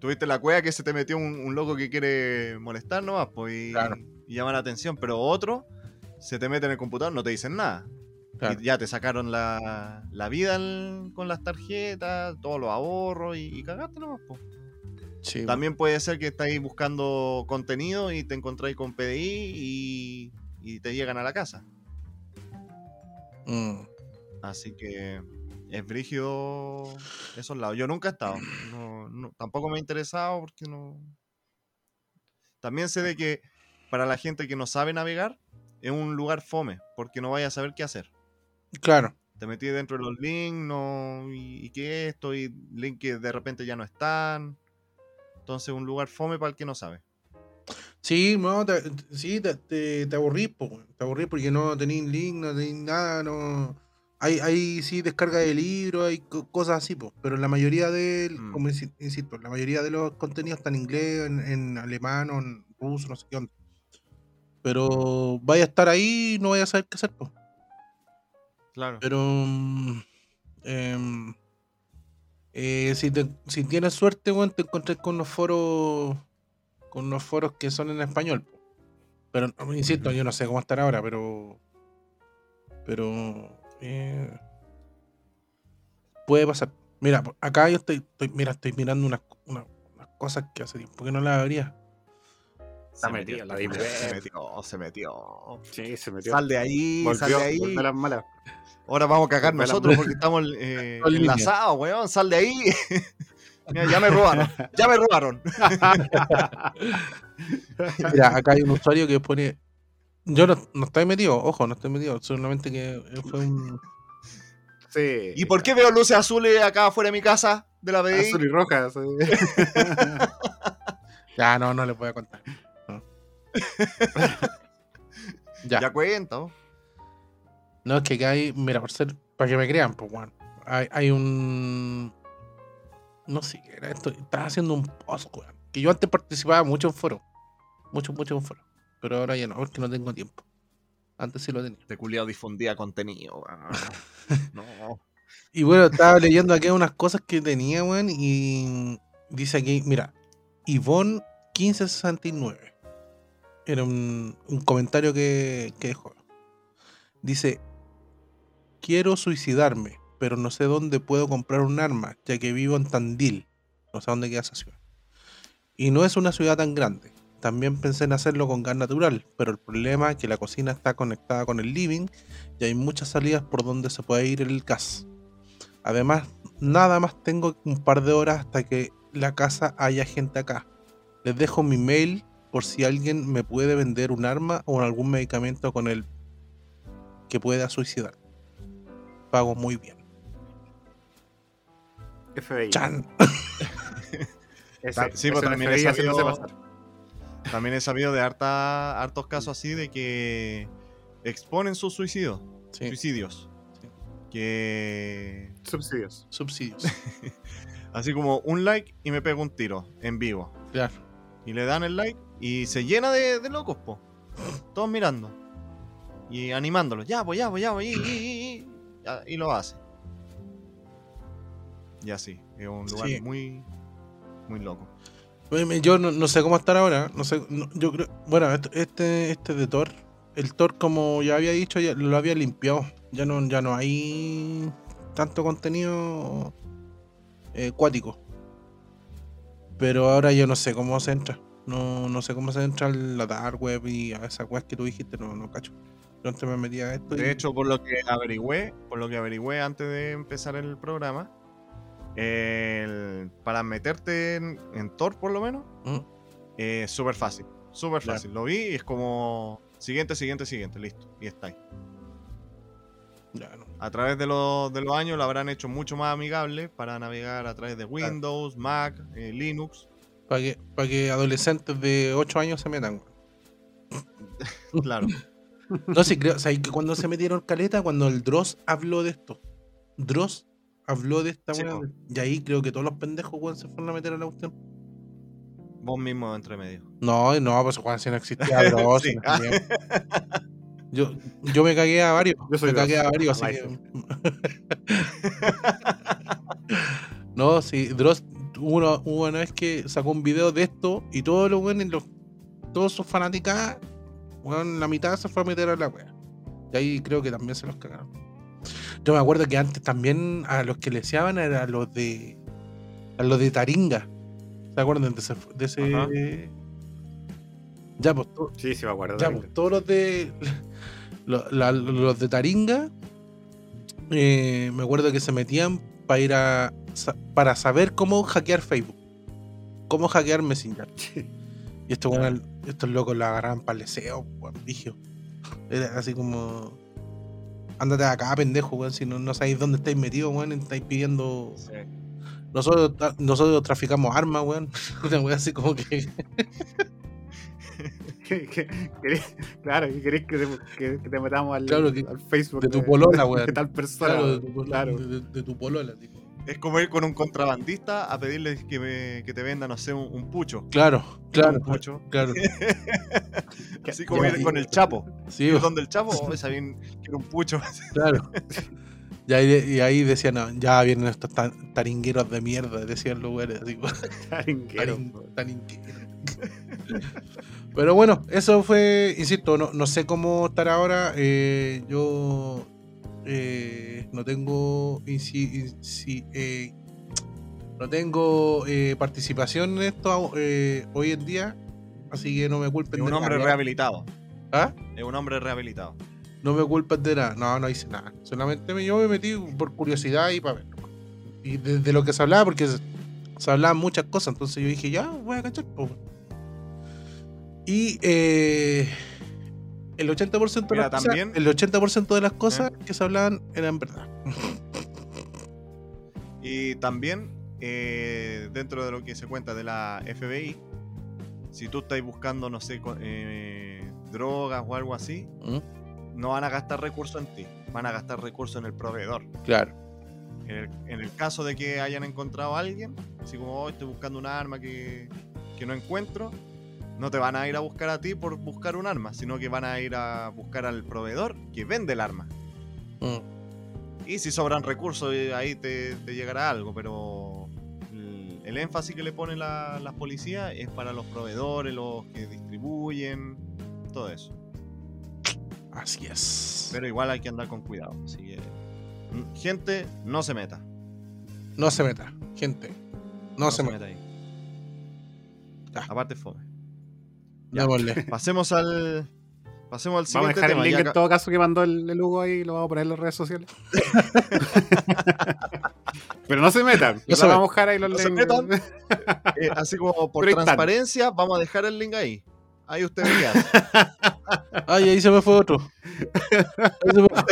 Tuviste la cueva que se te metió un, un loco que quiere molestar nomás, pues, y, Claro. y llama la atención. Pero otro se te mete en el computador, no te dicen nada. Claro. Y ya te sacaron la, la vida con las tarjetas, todos los ahorros y, y cagaste nomás. Sí, También puede ser que estáis buscando contenido y te encontráis con PDI y, y te llegan a la casa. Mm. Así que es brígido esos lados. Yo nunca he estado. No, no- tampoco me ha interesado porque no. También sé de que para la gente que no sabe navegar es un lugar fome porque no vaya a saber qué hacer. Claro. Te metí dentro de los links, no, y, y qué es esto, y links que de repente ya no están. Entonces, un lugar fome para el que no sabe. Sí, no, te, sí, te, te, te aburrís, po, te aburrís porque no tenéis link, no tenéis nada, no. Hay, hay sí descarga de libros, hay co- cosas así, po, pero la mayoría de, Mm. como insi- insisto, la mayoría de los contenidos están en inglés, en, en alemán o en ruso, no sé qué onda. Pero vaya a estar ahí y no vaya a saber qué hacer, po. Claro. Pero mm, em, eh, si, te- si tienes suerte, weón, te encontrás con unos foros con unos foros que son en español. Pero insisto, yo no sé cómo estar ahora, pero pero eh, puede pasar. Mira, acá yo estoy, estoy- mira, estoy mirando unas, una- unas cosas que hace tiempo que no las abría. Está metida la deep se metió, se metió. Sí, se metió. Sal de ahí, sal de ahí. las malas. Ahora vamos a cagar Volvió nosotros porque estamos eh, enlazados, weón. Sal de ahí. Mira, ya me robaron, ya me robaron. Mira, acá hay un usuario que pone. Yo no, no estoy metido, ojo, no estoy metido. Solamente que fue un. Sí. ¿Y por qué veo luces azules acá afuera de mi casa de la BI? Azul y roja. sí. Ya, no, no les voy a contar. Ya. Ya cuenta, ¿no? No, es que acá hay. Mira, por ser. Para que me crean, pues, bueno. Hay, hay un. No sé qué era esto. Estaba haciendo un post, weón. Que yo antes participaba mucho en foros. Mucho, mucho en foros. Pero ahora ya no, porque no tengo tiempo. Antes sí lo tenía. Este culiado difundía contenido, weón. No. Y bueno, estaba leyendo aquí unas cosas que tenía, weón, y dice aquí, mira, Ivonne 1569. Era un, un comentario que, que dejó. Dice, quiero suicidarme, pero no sé dónde puedo comprar un arma, ya que vivo en Tandil. No sé dónde queda esa ciudad. Y no es una ciudad tan grande. También pensé en hacerlo con gas natural, pero el problema es que la cocina está conectada con el living y hay muchas salidas por donde se puede ir el gas. Además, nada más tengo un par de horas hasta que la casa haya gente acá. Les dejo mi mail por si alguien me puede vender un arma o algún medicamento con el que pueda suicidar. Pago muy bien. FBI. Chan. Ese, sí, pues ese también FBI he sabido-. También he sabido de harta, hartos casos así de que exponen sus suicidios. Sí, Suicidios. Sí. Que. Subsidios. subsidios. Así como un like y me pego un tiro en vivo. Claro. Y le dan el like y se llena de, de locos, po. Todos mirando. Y animándolos. Ya, pues ya, pues ya, pues. Y, y- y- y- ya, y lo hace. Y así. Es un lugar Sí. muy. Muy loco. Yo no, no sé cómo estar ahora. No sé. no- yo creo. Bueno, este, este, este de Thor. El Thor, como ya había dicho, ya lo había limpiado. Ya no, ya no hay tanto contenido eh, cuático. Pero ahora yo no sé cómo se entra. No, no sé cómo se entra a la dark web y a esa web que tú dijiste, no, no cacho. Yo antes me metía a esto y- De hecho, por lo que averigüé, por lo que averigüé antes de empezar el programa, el- para meterte en, en Tor por lo menos, Mm, es súper fácil. Súper Claro. fácil. Lo vi y es como siguiente, siguiente, siguiente, listo. Y está ahí. A través de los, de los años lo habrán hecho mucho más amigable para navegar a través de Windows, Mac, eh, Linux. Para que, para que adolescentes de 8 años se metan. Claro. No sé, creo, o sea, que cuando se metieron caleta, cuando el Dross habló de esto. Dross habló de esta Sí. Y ahí creo que todos los pendejos, weón, se fueron a meter a la cuestión. Vos mismo entre medio. No, no, pues Juan, si no existía Dross. Sí. no. Yo, yo me cagué a varios. Yo soy me cagué a varios, así que. no, sí, Dross hubo una, vez que sacó un video de esto y todos los weones, los, todos sus fanáticas, weón, la mitad se fue a meter a la wea. Y ahí creo que también se los cagaron. Yo me acuerdo que antes también a los que le deseaban era a los de. a los de Taringa. ¿Se acuerdan de ese? De ese Ajá. ya, pues to- Sí, sí, me acuerdo. ya, pues, todos los de. la- los de Taringa eh, me acuerdo que se metían para ir a. para saber cómo hackear Facebook. Cómo hackear Messenger. Y estos, weones- estos locos la agarraban para el deseo, vigio. Era así como. Ándate acá, pendejo, weón. Si no, no sabéis dónde estáis metidos, weón. Estáis pidiendo. Nosotros, nosotros traficamos armas, weón. Una weón así como que. Que- que- querés- claro, querés que te, que- te metamos al, Claro, Facebook de tu polola, weón. de tal persona. Claro, de tu, claro. de- de- de tu polola, tipo. Es como ir con un contrabandista a pedirle que, me- que te venda, no sé, un, un pucho. Claro, claro, Un pucho. claro. Así como ir con el Chapo. Sí, ¿Ir donde el Chapo? Oh, esa bien, quiero un pucho. Claro. Y ahí, y ahí decían, no, ya vienen estos taringueros de mierda, decían los güeyes, así, Taringuero, tarin- weón. taringueros. Pero bueno, eso fue, insisto, no, no sé cómo estar ahora. eh, yo eh, no tengo inci- inci- eh, no tengo eh, participación en esto hoy en día, así que no me culpen Es un de hombre nada. rehabilitado. ¿Ah? Es un hombre rehabilitado. No me culpas de nada. No, no hice nada. Solamente me, yo me metí por curiosidad y para ver. Y de, de lo que se hablaba, porque se, se hablaban muchas cosas. Entonces yo dije, ya, voy a cachar. Y eh, el 80% de las cosas, también- el 80% de las cosas que se hablaban eran verdad. Y también, eh, dentro de lo que se cuenta de la FBI, si tú estás buscando, no sé, eh, drogas o algo así, ¿Mm? no van a gastar recursos en ti, van a gastar recursos en el proveedor. Claro. En el, en el caso de que hayan encontrado a alguien, así como "Oh, estoy buscando un arma que, que no encuentro, no te van a ir a buscar a ti por buscar un arma, sino que van a ir a buscar al proveedor que vende el arma. Mm. Y si sobran recursos, eh, ahí te, te llegará algo, pero el, el énfasis que le ponen la- las policías es para los proveedores, los que distribuyen, todo eso. Así es. Pero igual hay que andar con cuidado. Así que, mm, gente, no se meta. No se meta, gente. No, se, meta. ahí. Ya. Aparte fome. Ya. Pasemos al. Pasemos al Vamos a siguiente dejar el link ya en todo caso que mandó el, el Hugo ahí, lo vamos a poner en las redes sociales. Pero no se metan, No se vamos a dejar ahí los No se links. metan. eh, así como por Pero ahí están. transparencia, vamos a dejar el link ahí. Ahí usted veía. Ay, ahí se me fue otro. Ahí se me fue.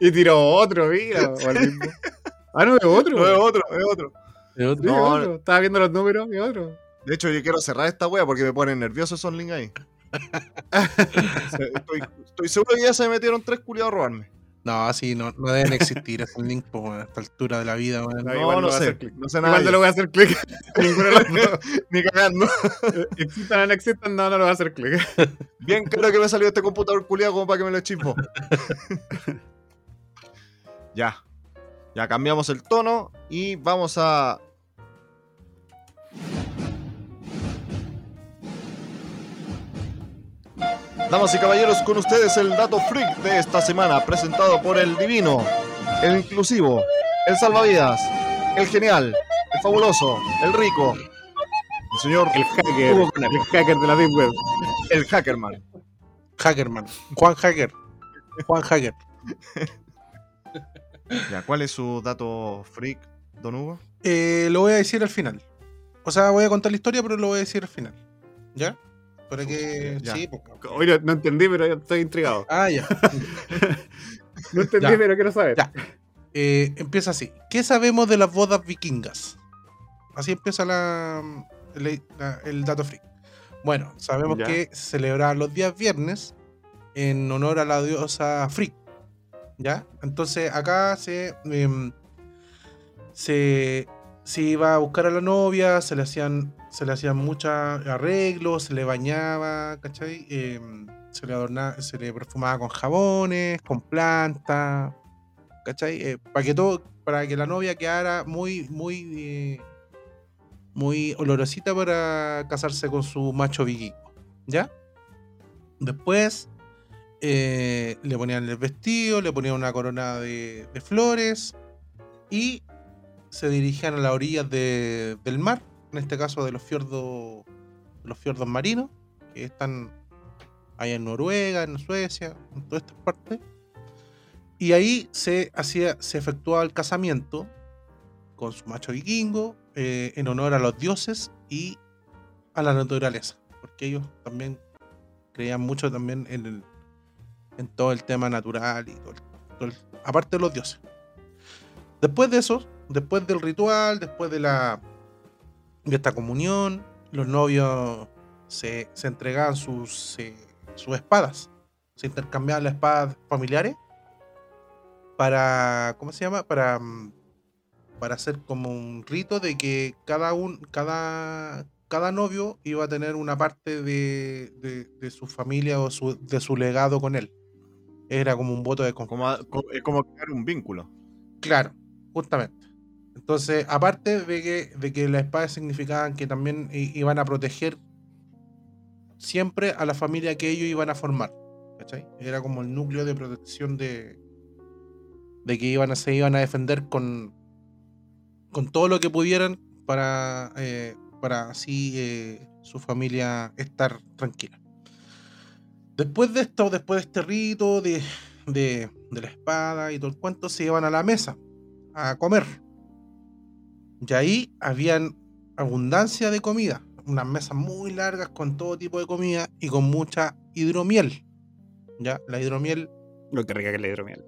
y tiró otro, mira. Ah, no, es otro. no es otro, es otro. De otro. Sí, es No, otro. Estaba viendo los números y otro. De hecho, yo quiero cerrar esta wea porque me ponen nervioso esos links ahí. Estoy, estoy seguro que ya se metieron tres culiados a robarme. No, sí, no, no deben existir esos links po, a esta altura de la vida, weón. No, No, no, sé. No sé nada. Igual no le voy a hacer clic. Ninguno de los dos. Ni cagando. Existan o no existan, no, no lo voy a hacer clic. Bien creo que me salió este computador culiado como para que me lo chispo. ya. Ya cambiamos el tono y vamos a. Damas y caballeros, con ustedes el dato freak de esta semana, presentado por el divino, el inclusivo, el salvavidas, el genial, el fabuloso, el rico, el señor, El hacker. Hugo. El hacker de la Deep Web. el hackerman. Hackerman. Juan Hacker. Juan Hacker. Ya, ¿cuál es su dato freak, don Hugo? Eh, lo voy a decir al final. O sea, voy a contar la historia, pero lo voy a decir al final. ¿Ya? Para que. Ya. Sí, pues. Hoy no, entendí, pero estoy intrigado. Ah, ya. No entendí, Ya. pero quiero saber. Ya. Eh, empieza así. ¿Qué sabemos de las bodas vikingas? Así empieza la, el, la- el dato freak. Bueno, sabemos Ya. que se celebraban los días viernes en honor a la diosa Frigg. ¿Ya? Entonces acá se, em, se, se iba a buscar a la novia, se le hacían, se le hacían muchos arreglos, se le bañaba, ¿cachai? Em, se le adornaba, se le perfumaba con jabones, con plantas, ¿cachai? para que todo, para que la novia quedara muy, muy, eh, muy olorosita para casarse con su macho vikingo, ¿ya? Después eh, le ponían el vestido, le ponían una corona de, de flores y se dirigían a las orillas de- del mar, en este caso de los fiordos, los fiordos marinos, que están allá en Noruega, en Suecia, en todas estas partes. Y ahí se, hacía, se efectuaba el casamiento con su macho vikingo eh, en honor a los dioses y a la naturaleza. Porque ellos también creían mucho también en, el- en todo el tema natural y todo el- todo aparte de los dioses. Después de eso, después del ritual, después de la de esta comunión, los novios se, se entregaban sus, eh, sus espadas. Se intercambiaban las espadas familiares para. ¿Cómo se llama? Para. mm, Para hacer como un rito de que cada un. cada. cada novio iba a tener una parte de, de, de su familia o su- de su legado con él. Era como un voto de confianza. Como, a- co- es como crear un vínculo. Claro, justamente. Entonces, aparte de que, de que las espadas significaban que también iban a proteger siempre a la familia que ellos iban a formar. ¿Cachai? Era como el núcleo de protección de, de que iban a, se iban a defender con, con todo lo que pudieran para, eh, para así eh, su familia estar tranquila. Después de esto, después de este rito de, de, de la espada y todo el cuento, se iban a la mesa a comer. Y ahí habían abundancia de comida, unas mesas muy largas con todo tipo de comida y con mucha hidromiel. Ya, la hidromiel, Lo que rica que le hidromiel.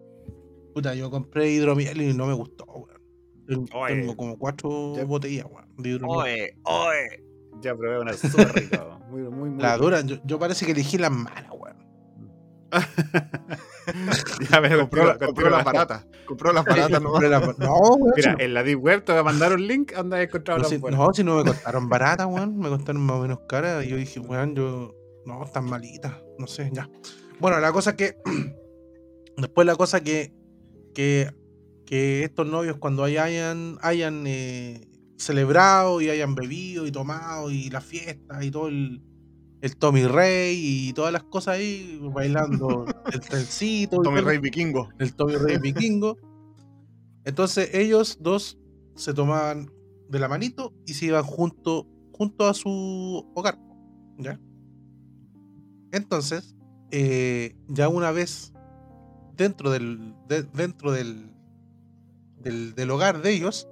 puta, yo compré hidromiel y no me gustó, weón. Tengo, como cuatro Ya. botellas, weón, de hidromiel. Oye, oye. Ya probé una súper rica. Muy, muy, muy. La dura, yo, yo parece que elegí las malas, weón. Ya me Compró, las baratas. Compró las baratas. Compré las- No, weón. Mira, no- en la Deep Web te voy a mandar un link donde has encontrado no, las si, buenas. no, si no me costaron baratas, weón. Me costaron más o menos caras. Y yo dije, weón, yo. No, están malitas. No sé, ya. Bueno, la cosa que. Después la cosa que. Que, que estos novios, cuando hayan, hayan eh, celebrado y hayan bebido y tomado y la fiesta y todo el. El Tommy Rey y todas las cosas ahí, bailando el trencito. Tommy Rey Vikingo. el Tommy Rey vikingo. Entonces ellos dos se tomaban de la manito y se iban junto, junto a su hogar. ¿Ya? Entonces, eh, ya una vez dentro del, de- dentro del, del, del hogar de ellos,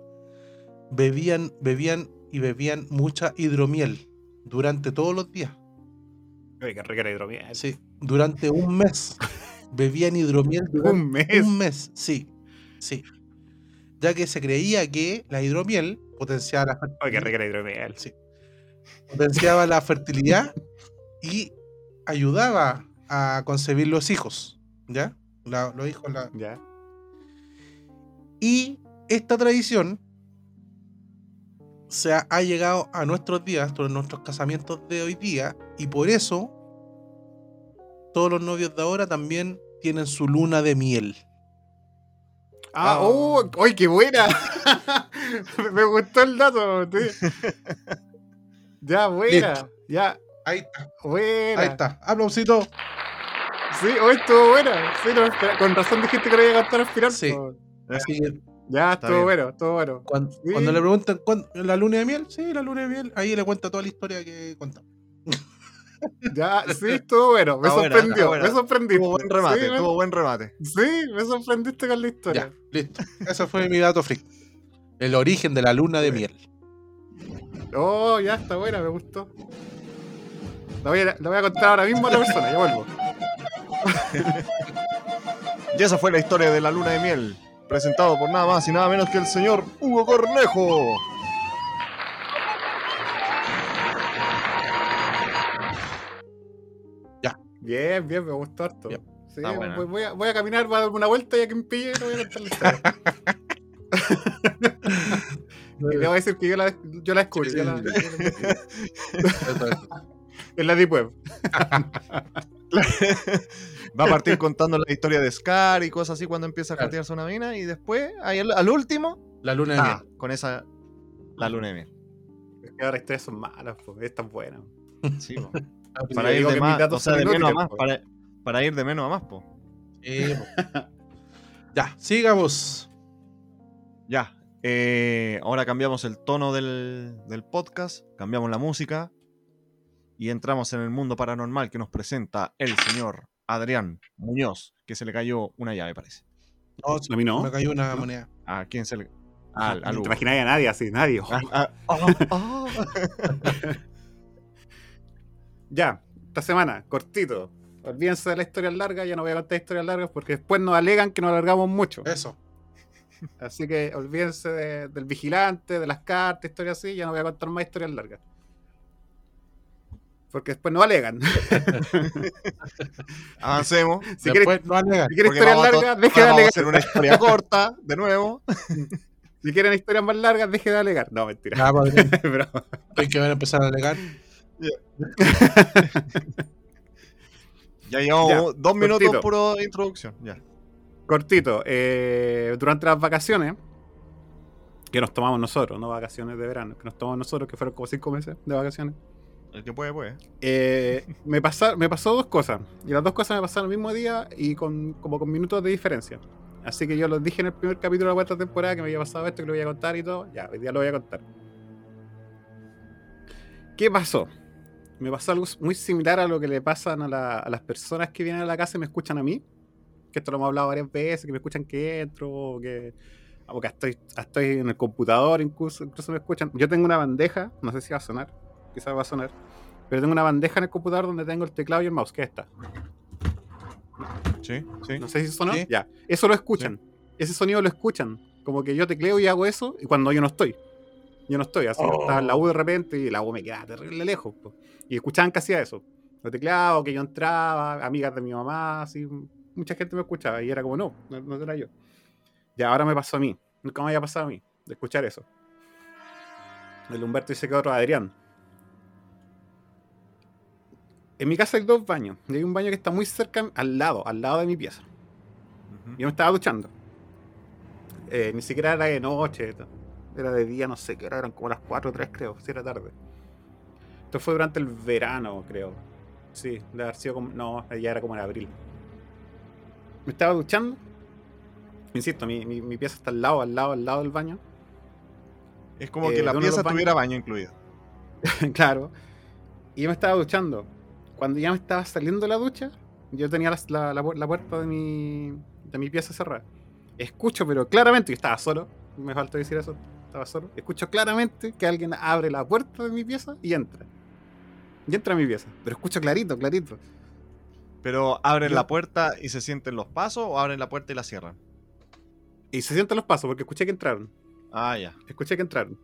bebían, bebían y bebían mucha hidromiel durante todos los días. Qué rica la hidromiel. Sí, durante un mes. Bebían hidromiel durante Un mes. un mes, sí, sí. Ya que se creía que la hidromiel potenciaba la, fer- Oye, qué rica la hidromiel. Sí. potenciaba la fertilidad y ayudaba a concebir los hijos, ¿ya? La- los hijos, la- Ya. Y esta tradición se ha, ha llegado a nuestros días, a nuestros casamientos de hoy día, y por eso todos los novios de ahora también tienen su luna de miel. Ah, Ah. oh, ¡ay, qué buena! Me gustó el dato. sí. Ya, buena. Listo. Ya, Ahí está, buena. ahí está. Aplausito. Sí, hoy estuvo buena. Sí, no, con razón dijiste que lo iba a cantar al final. Sí. Así que Ya, Está estuvo bien. bueno, estuvo bueno. cuando, Sí. cuando le preguntan ¿cuándo- la luna de miel, sí, la luna de miel, ahí le cuenta toda la historia que contamos. Ya, sí, estuvo bueno. Me buena, sorprendió, me sorprendiste. Tuvo buen remate, Sí, tuvo buen remate. Sí, me sorprendiste con la historia. Ya, listo. Ese fue mi dato freak. El origen de la luna de miel. Oh, ya está buena, me gustó. La voy, a, la voy a contar ahora mismo a la persona, ya vuelvo. Y esa fue la historia de la luna de miel, presentado por nada más y nada menos que el señor Hugo Cornejo. Bien, bien, me gustó harto. Bien. Sí, Está buena. voy, voy a, voy a caminar, voy a dar una vuelta y a quien pille le voy a contar la historia. y le voy a decir que yo la, yo la descubrí. yo la- yo la en la Deep Web. Va a partir contando la historia de Scar y cosas así cuando empieza a Claro. jatearse una mina y después, ahí al, al último, La luna de ah, miel. con esa, la luna de miel. Es que ahora las historias son malas, pues. Esta es buena. Sí, po. Ah, Sí, para ir de más, o sea, menos a más, para, para ir de menos a más, po. Sí, po. ya, sigamos. Ya. eh, ahora cambiamos el tono del, del podcast, cambiamos la música y entramos en el mundo paranormal que nos presenta el señor Adrián Muñoz, que se le cayó una llave, parece. No, A mí no. me cayó una moneda. ¿A quién se le.? Ah, al, al no te imagináis a nadie así, nadie. Ah, ah, ah. Ya, esta semana, cortito. Olvídense de las historias largas, ya no voy a contar historias largas porque después nos alegan que nos alargamos mucho. Eso. Así que olvídense de- del vigilante, de las cartas, historias así, ya no voy a contar más historias largas. Porque después nos alegan. Avancemos. si quieres, Después no alegan. si quieren porque historias largas, deje de Vamos a alegar. hacer una historia corta, de nuevo. Si quieren historias más largas, deje de alegar. No, mentira. Ya, padre, Pero- hay que ver empezar a alegar. Ya llevamos Ya, dos minutos cortito. puro de introducción. Ya. cortito. eh, durante las vacaciones, que nos tomamos nosotros, no vacaciones de verano, que nos tomamos nosotros, que fueron como cinco meses de vacaciones. El que puede, puede. Eh, me, pasa- me pasó dos cosas. Y las dos cosas me pasaron el mismo día y con, como con minutos de diferencia. Así que yo los dije en el primer capítulo de la cuarta temporada que me había pasado esto, que lo voy a contar y todo. Ya, hoy día lo voy a contar. ¿Qué pasó? Me pasó algo muy similar a lo que le pasan a, la- las personas que vienen a la casa y me escuchan a mí. Que esto lo hemos hablado varias veces, que me escuchan que entro, que, o que estoy, estoy en el computador, incluso, incluso me escuchan. Yo tengo una bandeja, no sé si va a sonar, quizás va a sonar, pero tengo una bandeja en el computador donde tengo el teclado y el mouse, que es esta. Sí, sí. No sé si sonó. Sí. Ya. Eso lo escuchan. Ese sonido lo escuchan. Como que yo tecleo y hago eso y cuando yo no estoy. Yo no estoy. Así Oh. estaba en la U de repente y la U me quedaba terrible lejos. po. Y escuchaban que hacía eso. Lo teclado, que yo entraba, amigas de mi mamá, así. Mucha gente me escuchaba y era como, no, no, no era yo. Y ahora me pasó a mí. Nunca me había pasado a mí de escuchar eso. El Humberto dice que otro Adrián. En mi casa hay dos baños. Y hay un baño que está muy cerca, al lado, al lado de mi pieza. Yo me estaba duchando. Eh, ni siquiera era de noche, era de día, no sé qué hora, eran como las 4 o 3, creo, si era tarde. Esto fue durante el verano, creo. Sí, de haber sido como. No, ya era como en abril. Me estaba duchando. Insisto, mi, mi, mi pieza está al lado, al lado, al lado del baño. Es como Eh, que la de los pieza tuviera baño incluido. claro. Y yo me estaba duchando. Cuando ya me estaba saliendo de la ducha, yo tenía la, la- la pu- la puerta de mi, de mi pieza cerrada. Escucho, pero claramente, yo estaba solo, me falta decir eso, estaba solo. Escucho claramente que alguien abre la puerta de mi pieza y entra. Y entra a mi pieza. Pero escucho clarito, clarito. Pero abren Yo- la puerta y se sienten los pasos o abren la puerta y la cierran. Y se sienten los pasos porque escuché que entraron. Ah, ya. Escuché que entraron.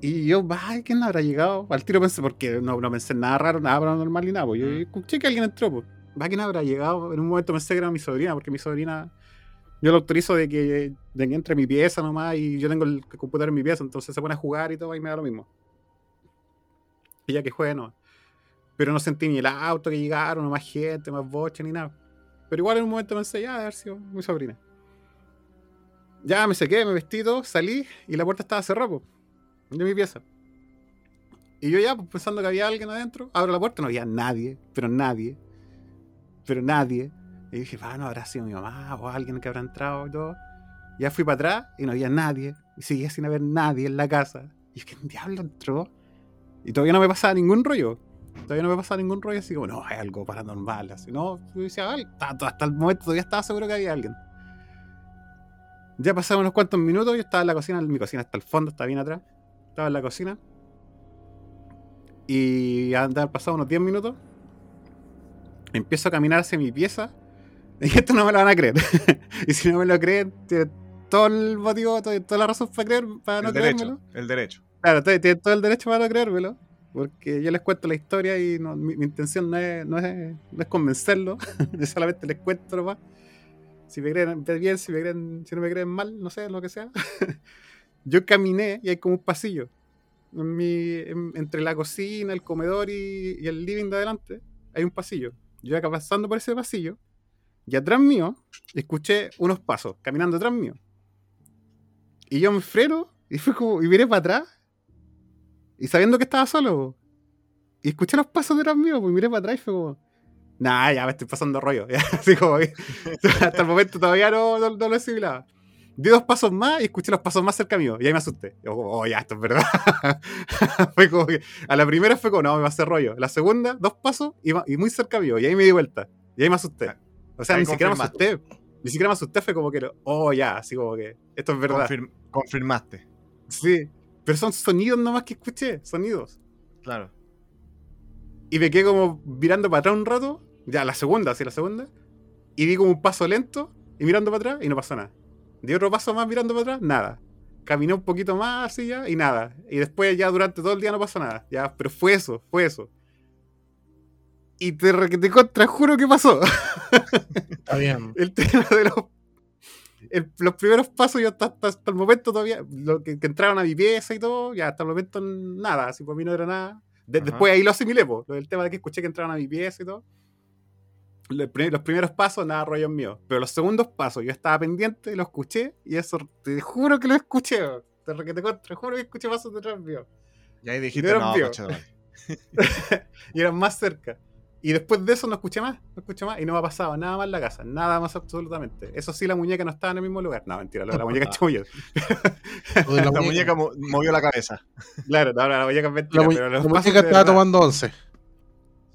Y yo, ay, ¿quién habrá llegado? Al tiro pensé, porque no, no pensé en nada raro, nada paranormal ni nada. Pues. Yo escuché que alguien entró, pues. Va, ¿quién habrá llegado? En un momento pensé que era mi sobrina, porque mi sobrina. Yo lo autorizo de que, de que entre mi pieza nomás y yo tengo el computador en mi pieza, entonces se pone a jugar y todo y me da lo mismo. Y ya que juegue, no. Pero no sentí ni el auto que llegaron, no más gente, más boche ni nada. Pero igual en un momento pensé, ya, debe haber sido mi sobrina. Ya me sequé, me vestí todo, salí y la puerta estaba cerrada, po, de mi pieza. Y yo ya, pues, pensando que había alguien adentro, abro la puerta, no había nadie, pero nadie, pero nadie. Y dije, va, no habrá sido mi mamá o alguien que habrá entrado y todo. Ya fui para atrás y no había nadie. Y seguía sin haber nadie en la casa. Y es que diablo entró. Y todavía no me pasaba ningún rollo. Todavía no me pasaba ningún rollo así como, no, es algo paranormal. Así, no, yo decía, "Ay, hasta, hasta el momento todavía estaba seguro que había alguien. Ya pasaron unos cuantos minutos, yo estaba en la cocina, mi cocina está al fondo, está bien atrás. Estaba en la cocina. Y han pasado unos 10 minutos. Empiezo a caminar hacia mi pieza. Y esto no me lo van a creer. y si no me lo creen, tienen todo el motivo, todo- toda la razón para creer, para no el derecho. creérmelo. El derecho. Claro, t- tienen todo el derecho para no creérmelo. Porque yo les cuento la historia y no- mi, mi intención no es, no es, no es convencerlo. yo solamente les cuento nomás. Si me creen bien, si me creen, si no me creen mal, no sé, lo que sea. Yo caminé y hay como un pasillo. En mi- en- entre la cocina, el comedor y, el living de adelante, hay un pasillo. Yo acá pasando por ese pasillo, y atrás mío, escuché unos pasos caminando atrás mío. Y yo me freno y fue como, y miré para atrás y sabiendo que estaba solo, y escuché los pasos detrás mío, pues miré para atrás y fue como, nah, ya me estoy pasando rollo. Así como hasta el momento todavía no, no, no lo asimilaba. Di dos pasos más y escuché los pasos más cerca mío. Y ahí me asusté. Yo oh, ya, esto es verdad. fue como que, a la primera fue como, no, me va a hacer rollo. La segunda, dos pasos y, muy cerca mío. Y ahí me di vuelta. Y ahí me asusté. O sea, Ahí ni siquiera me asusté. Ni siquiera me asusté, fue como que, oh, ya, así como que, esto es verdad. Confirm- confirmaste. Sí, pero son sonidos nomás que escuché, sonidos. Claro. Y me quedé como mirando para atrás un rato, ya la segunda, sí, la segunda, y di como un paso lento y mirando para atrás y no pasó nada. Di otro paso más mirando para atrás, nada. Caminé un poquito más así ya y nada. Y después ya durante todo el día no pasó nada. Ya, pero fue eso, fue eso. Y te, te contra, juro que pasó. Está bien. el tema de los, el- los primeros pasos, yo hasta, hasta, hasta el momento todavía, lo que, que entraron a mi pieza y todo, ya hasta el momento nada, así por mí no era nada. De- después ahí lo asimilé, del tema de que escuché que entraron a mi pieza y todo. Los, pri- los primeros pasos, nada, rollo mío. Pero los segundos pasos, yo estaba pendiente, lo escuché, y eso, te juro que lo escuché, te, te, contra, juro que escuché pasos detrás mío. Y ahí dijiste, Era no, madre". y eran más cerca. Y después de eso no escuché más, no escuché más y no me ha pasado nada más en la casa, nada más absolutamente. Eso sí, la muñeca no estaba en el mismo lugar. No, mentira, la muñeca es chamuyo. Lo de La muñeca mo- movió la cabeza. Claro, no, la muñeca es mentira, La, mu- pero la muñeca estaba tomando once.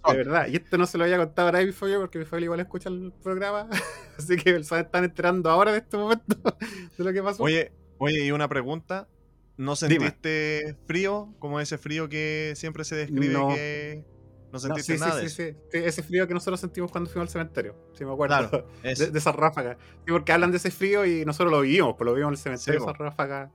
De verdad, y esto no se lo había contado a mi familia porque mi familia igual escucha el programa, así que se están enterando ahora de este momento de lo que pasó. Oye, oye, y una pregunta. ¿No Dime. sentiste frío? Como ese frío que siempre se describe No. que no No, sentiste sí, nada sí, sí, sí, ese frío que nosotros sentimos cuando fuimos al cementerio, si me acuerdo. Claro, de, de esas ráfagas. Sí, porque hablan de ese frío y nosotros lo vivimos, pues lo vivimos en el cementerio, Sí, esas ráfagas.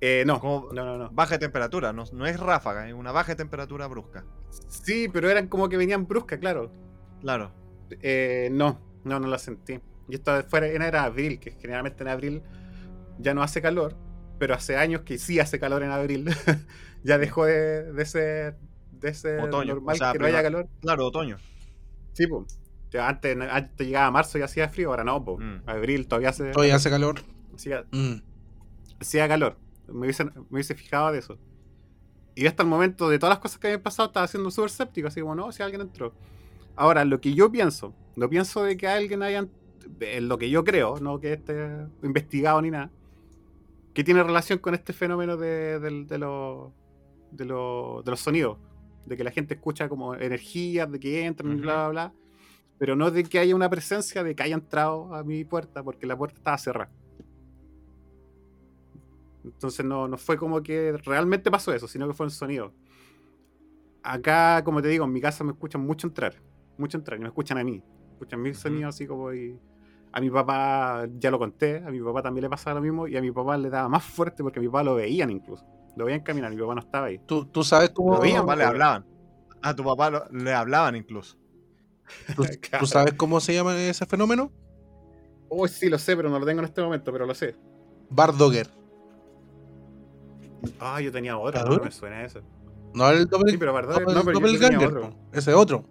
Eh, no, Como no, no, no. baja de temperatura, no, no es ráfaga, es una baja de temperatura brusca. Sí, pero eran como que venían bruscas, claro. Claro. Eh, no, no, no la sentí. Y esto fuera, era abril, que generalmente en abril ya no hace calor, pero hace años que sí hace calor en abril. ya dejó de, de ser, de ser Otoño, normal o sea, que no haya calor. Claro, otoño. Sí, pues. Antes, antes llegaba marzo y hacía frío, ahora no, pues. Mm. Abril todavía hace, Todavía hace calor. hacía- Mm. hacía calor. Me hubiese, me hubiese fijado de eso. Y hasta el momento de todas las cosas que habían pasado, estaba siendo súper escéptico, así como, no, si alguien entró. Ahora, lo que yo pienso, no pienso de que alguien haya, en lo que yo creo, no que esté investigado ni nada, que tiene relación con este fenómeno de, del- de los, de, los, de los sonidos, de que la gente escucha como energías, de que entran y Ujú. bla, bla, bla, pero no de que haya una presencia de que haya entrado a mi puerta, porque la puerta estaba cerrada. Entonces no, no fue como que realmente pasó eso, sino que fue un sonido. Acá, como te digo, en mi casa me escuchan mucho entrar. Mucho entrar, y me escuchan a mí. Escuchan mis Ujú. sonidos así como y... A mi papá, ya lo conté, a mi papá también le pasaba lo mismo y a mi papá le daba más fuerte porque a mi papá lo veían incluso. Lo veían caminar, mi papá no estaba ahí. ¿Tú, tú sabes cómo. Lo A tu veían, papá le pues. hablaban. A tu papá lo- le hablaban incluso. ¿Tú, tú sabes cómo se llama ese fenómeno? Oh, sí, lo sé, pero no lo tengo en este momento, pero lo sé. Bardogger. Ah, yo tenía otro, no me suena eso. No el doble, Sí, pero verdad, doble- no, pero doppelganger, otro. Ese otro.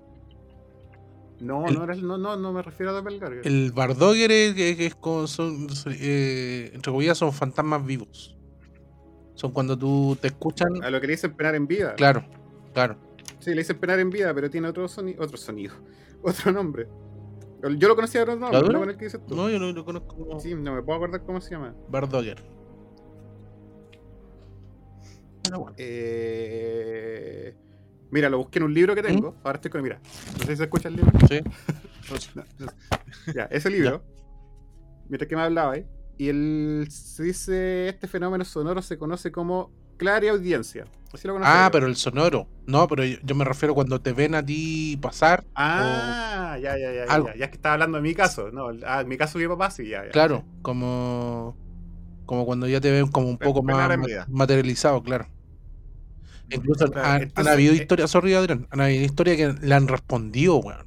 No, El- no, era el- no, no, no me refiero a Doppelganger. El Bardogger es, que- que es como son, eh, entre comillas, son fantasmas vivos. Son cuando tú te escuchan. A lo que le dicen penar en vida. Claro, claro. Sí, le dicen penar en vida, pero tiene otro, soni otro sonido, otro nombre. Yo lo conocía de otro nombre, no con el que dices tú. No, yo no lo conozco Sí, no me puedo acordar cómo se llama. Bardogger. Eh... Mira, lo busqué en un libro que tengo. ¿Mm? Ahora estoy con. Mira, no sé si se escucha el libro. Sí. No, no. Ya, ese libro. Mientras que me hablaba ahí. Y él se dice: Este fenómeno sonoro se conoce como clareaudiencia. Así lo conocí Ah, yo. pero el sonoro. No, pero yo, yo me refiero cuando te ven a ti pasar. Ah, ya, ya, ya, ya, algo. ya. Ya es que estaba hablando de mi caso. No, ah, en mi caso, mi papá sí, ya, ya. Claro, como. Como cuando ya te ven como un poco más materializado, claro. Incluso Claro, han, han entonces, habido eh, historias, sorry Adrián, han habido historias que le han respondido, weón.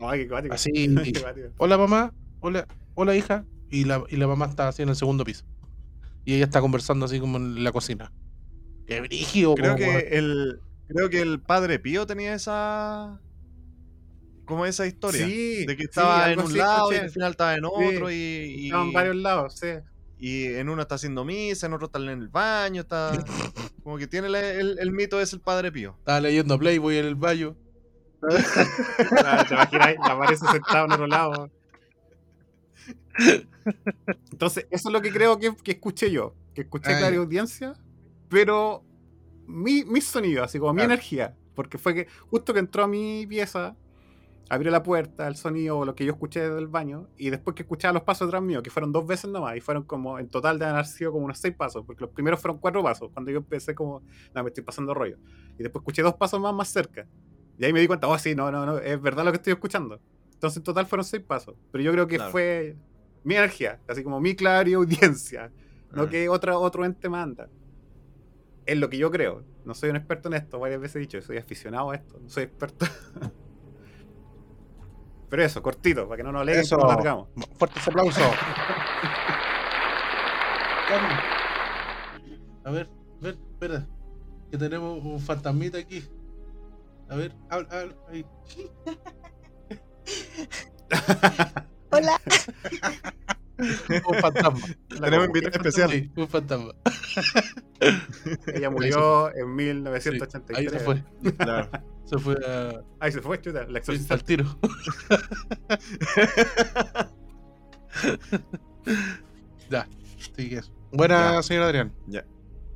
Ay, qué cuático. Así, Qué cuático. hola mamá, hola, hola hija, y la, y la mamá está así en el segundo piso. Y ella está conversando así como en la cocina. Qué brígido, Creo que weón. el creo que el padre Pío tenía esa como esa historia Sí, de que sí, estaba en un así lado y al final estaba en Sí. otro y, y, Estaban en varios lados, sí. Y en uno está haciendo misa, en otro está en el baño, está como que tiene la- el, el mito es el padre Pío. Estaba leyendo Playboy en el baño. Ah, Te imaginas, aparece sentado en otro lado. Entonces, eso es lo que creo que, que escuché yo. Que escuché clara ya. audiencia, pero mi, mi sonido, así como mi energía. Porque fue que justo que entró a mi pieza abrió la puerta, el sonido, o lo que yo escuché desde el baño, y después que escuchaba los pasos detrás mío, que fueron dos veces nomás, y fueron como, en total de haber sido como unos seis pasos, porque los primeros fueron cuatro pasos, cuando yo empecé como, no, me estoy pasando rollo. Y después escuché dos pasos más más cerca. Y ahí me di cuenta, oh, sí, no, no, no, es verdad lo que estoy escuchando. Entonces en total fueron seis pasos. Pero yo creo que Claro. fue mi energía, así como mi claro audiencia, no Mm. que otra, otro ente manda. Es lo que yo creo. No soy un experto en esto, varias veces he dicho, soy aficionado a esto, no soy experto. Pero eso, cortito, para que no nos aleguen Eso. nos largamos. Fuertes aplausos. A ver, a ver, espera. Que tenemos un fantasmita aquí. A ver, habla, habla, ahí. Hola. Un fantasma. Tenemos invitado especial. Sí, un fantasma. Ella murió en Sí, 1983. ahí se fue. Claro. Se fue a, Ahí se fue, chuta, la exorcista. al tiro. ya, eso. Buena, Ya. señor Adrián.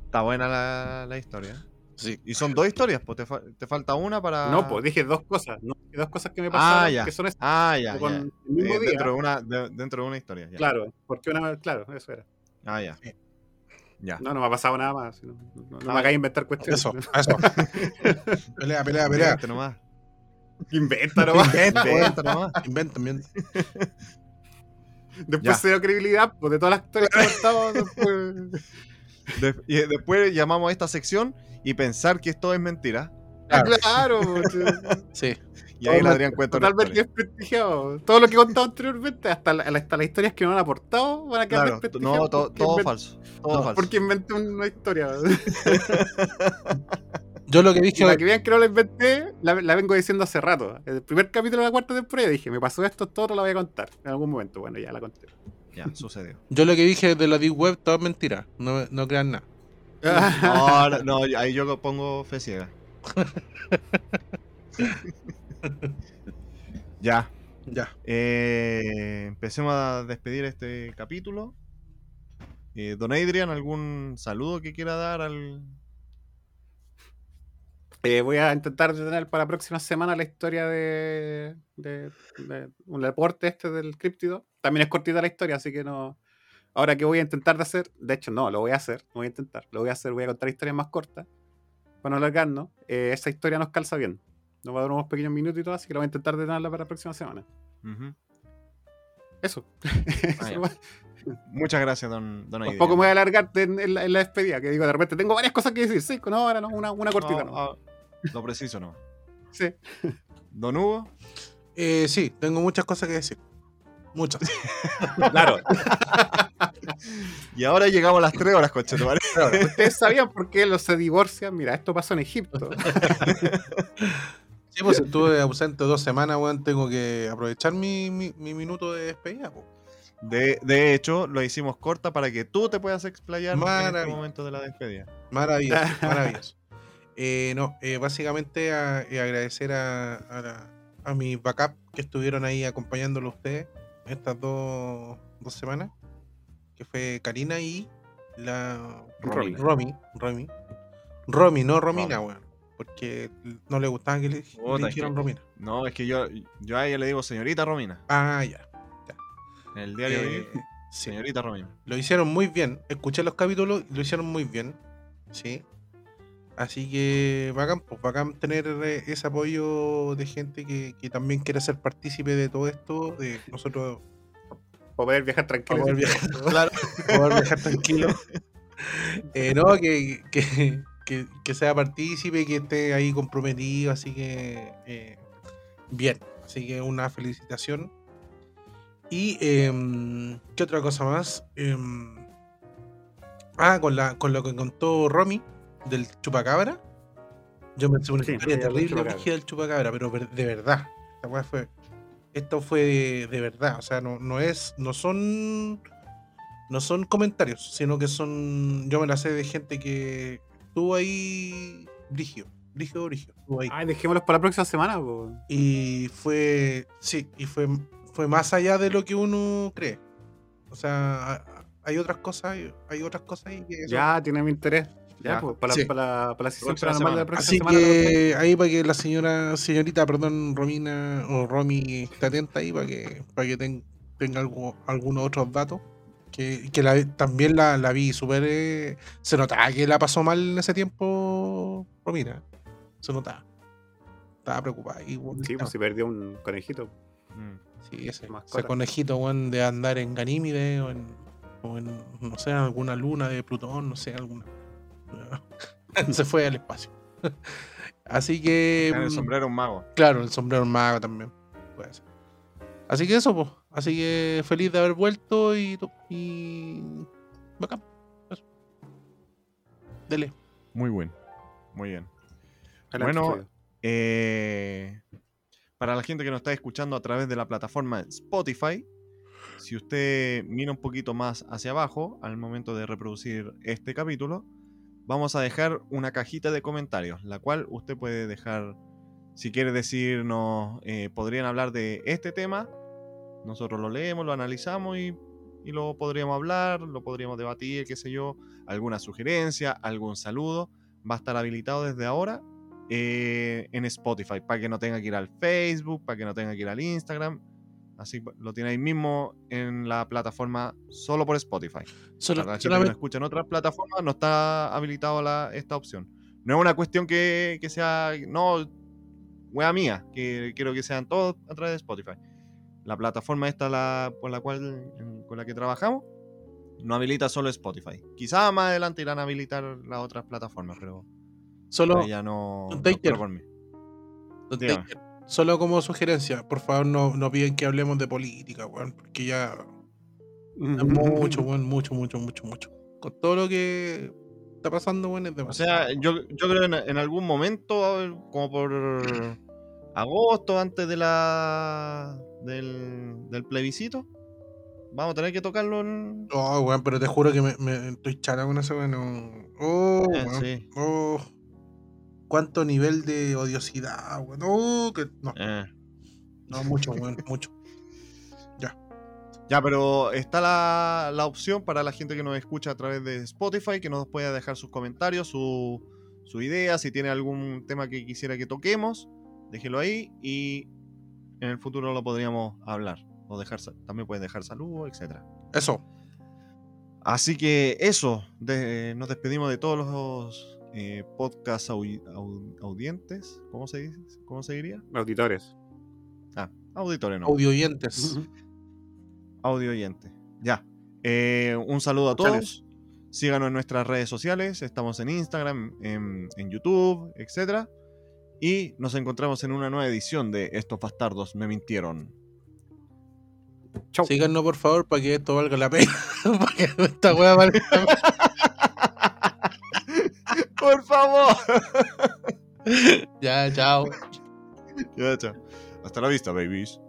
Está buena la, la historia. Sí. Y son dos historias, pues te, fa- te falta una para. No, pues dije dos cosas. No, dos cosas que me pasaron Ah, ya. que son esas Ah, ya. con ya. el mismo Eh, día. dentro, de una, de- dentro de una historia. ya. Claro, porque una claro, eso era. Ah, ya. Sí. Ya. No, no me ha pasado nada más. No, no- no Ah, me hagáis inventar cuestiones. Eso, eso. pelea, pelea, pelea. Inventa nomás. Inventa nomás. Inventa nomás. Inventa, inventa. Después Ya. cero credibilidad, pues de todas las historias que he contado, después. De- y después llamamos a esta sección y pensar que esto es mentira. Claro. Claro, pues, Sí. Y ahí Todo- Adrián cuenta totalmente desprestigiado. Todo lo que he contado anteriormente, hasta, la- hasta las historias que no han aportado, van a quedar Claro, desprestigiadas. no, todo inven- falso. Todo falso. Porque inventé una historia. Yo lo que dije para que vean que no la inventé, la, la vengo diciendo hace rato. El primer capítulo de la cuarta temporada dije, me pasó esto, todo lo voy a contar en algún momento. Bueno, ya la conté. Ya, sucedió. Yo lo que dije de la Deep Web, todo es mentira. No, no crean nada. No, no, no, ahí yo pongo fe ciega. ya. Ya. eh, empecemos a despedir este capítulo. Eh, don Adrian, ¿algún saludo que quiera dar al. Eh, voy a intentar tener para la próxima semana la historia de, de- de un deporte este del críptido. También es cortita la historia, así que no. Ahora que voy a intentar de hacer, de hecho no, lo voy a hacer, voy a intentar, lo voy a hacer, voy a contar historias más cortas para no alargarnos. Eh, esa historia nos calza bien. Nos va a dar unos pequeños minutos y todo, así que lo voy a intentar de tenerla para la próxima semana. Eso. Ah, Eso. Muchas gracias, don, don. Tampoco me voy a alargar en, en la, en la despedida, que digo, de repente tengo varias cosas que decir. Sí, no, ahora no, una, una cortita. No, no. ah, lo preciso, ¿no? Sí. Don Hugo. Eh, sí, tengo muchas cosas que decir. Muchas. Claro. Y ahora llegamos a las 3 horas, coche, ¿te parece? Ustedes sabían por qué los se divorcian. Mira, esto pasó en Egipto. Sí, pues estuve ausente dos semanas, weón. Tengo que aprovechar mi, mi, mi minuto de despedida, po. De, de hecho, lo hicimos corta para que tú te puedas explayar en este momento de la despedida. Maravilloso, maravilloso. Eh, no, eh, básicamente a- eh, agradecer a, a, la- a mi backup que estuvieron ahí acompañándolo a ustedes estas dos, dos semanas, que fue Karina y la Romy. Romy, Romy, Romy, no Romina, weón, porque no le gustaba que le, es dijeran Romina. No, es que yo, yo a ella le digo señorita Romina. Ah, ya. En el diario Eh, vivir, sí. señorita Romina. Lo hicieron muy bien. Escuché los capítulos y lo hicieron muy bien. Sí. Así que bacán, pues bacán tener eh, ese apoyo de gente que, que también quiere ser partícipe de todo esto, de nosotros poder viajar tranquilo. poder viajar, Claro. poder viajar tranquilo. Eh, no, que, que, que- que sea partícipe, que esté ahí comprometido, así que eh, bien. Así que una felicitación. Y em, qué otra cosa más. Em, ah, con la con lo que contó Romy del chupacabra. Yo me hice una Sí, historia terrible del chupacabra, pero de verdad. Esta weá fue. Esto fue de, de verdad. O sea, no, no es. No son. No son comentarios, sino que son. Yo me la sé de gente que estuvo ahí. Brigio. Brigio, brigio. Estuvo ahí. Ay, dejémoslos para la próxima semana. po. Y fue. Sí, y fue, fue más allá de lo que uno cree. O sea, hay otras cosas, hay otras cosas ahí que son- Ya, tiene mi interés. Ya, Ya. pues, para, Sí. para, para la sesión Próxima paranormal de la semana. próxima Así semana. que ahí para que la señora, señorita, perdón, Romina o Romy esté atenta ahí para que, para que ten- tenga algo, algunos otros datos. Que, que la- también la, la vi súper. eh, se notaba que la pasó mal en ese tiempo, Romina. Se notaba. Estaba preocupada. Y, bueno, Sí, pues si perdió un conejito. Mm. sí, ese, ese conejito, weón, de andar en Ganímide o en, o en, no sé, alguna luna de Plutón, no sé, alguna. se fue al espacio. Así que. En el mm, sombrero un mago. Claro, el sombrero mago también. Puede ser. Así que eso, pues. Así que feliz de haber vuelto y. y... Bacán. Eso. Dele. Muy bien. Muy bien. Adelante, Bueno. Eh, para la gente que nos está escuchando a través de la plataforma Spotify, si usted mira un poquito más hacia abajo al momento de reproducir este capítulo, vamos a dejar una cajita de comentarios, la cual usted puede dejar, si quiere decirnos, eh, podrían hablar de este tema, nosotros lo leemos, lo analizamos y, y lo podríamos hablar, lo podríamos debatir, qué sé yo, alguna sugerencia, algún saludo, va a estar habilitado desde ahora eh, en Spotify, para que no tenga que ir al Facebook, para que no tenga que ir al Instagram. Así lo tiene ahí mismo en la plataforma solo por Spotify. Solo- Para la gente que no solamente- escucha en otras plataformas, no está habilitado la- esta opción. No es una cuestión que, que sea, no, wea mía, que quiero que sean todos a través de Spotify. La plataforma esta la, por la cual, en- con la que trabajamos, no habilita solo Spotify. Quizá más adelante irán a habilitar las otras plataformas, pero solo, ya no, Taker. corre por mí. Don. Taker, solo como sugerencia, por favor, no, no piden que hablemos de política, weón. Porque ya. es mucho, weón. Mucho, mucho, mucho, mucho. Con todo lo que está pasando, weón, es O demasiado. sea, yo, yo creo en, en algún momento, como por agosto, antes de la del, del plebiscito, vamos a tener que tocarlo en... Oh, weón, pero te juro que me, me- estoy chara con eso, weón. Oh, Eh, weón. sí. Oh, cuánto nivel de odiosidad, weón. Oh, que no, Eh. no mucho, weón, mucho. Ya, pero está la, la opción para la gente que nos escucha a través de Spotify, que nos pueda dejar sus comentarios, su, su idea, si tiene algún tema que quisiera que toquemos, déjelo ahí y en el futuro lo podríamos hablar. O dejar, también pueden dejar saludos, etcétera. Eso. Así que eso, de- nos despedimos de todos los eh, podcast audi- au- audientes, ¿cómo se dice? ¿Cómo se diría? Auditores. Ah, auditores no, Audio oyentes. audio oyente. Ya. Eh, un saludo a todos. Síganos en nuestras redes sociales, estamos en Instagram, en, en YouTube, etc. Y nos encontramos en una nueva edición de Estos bastardos me mintieron. Chau. Síganos, por favor, para que esto valga la pena. para que esta weá valga la pena. Por favor. Ya, chao. ya, chao. Hasta la vista, babies.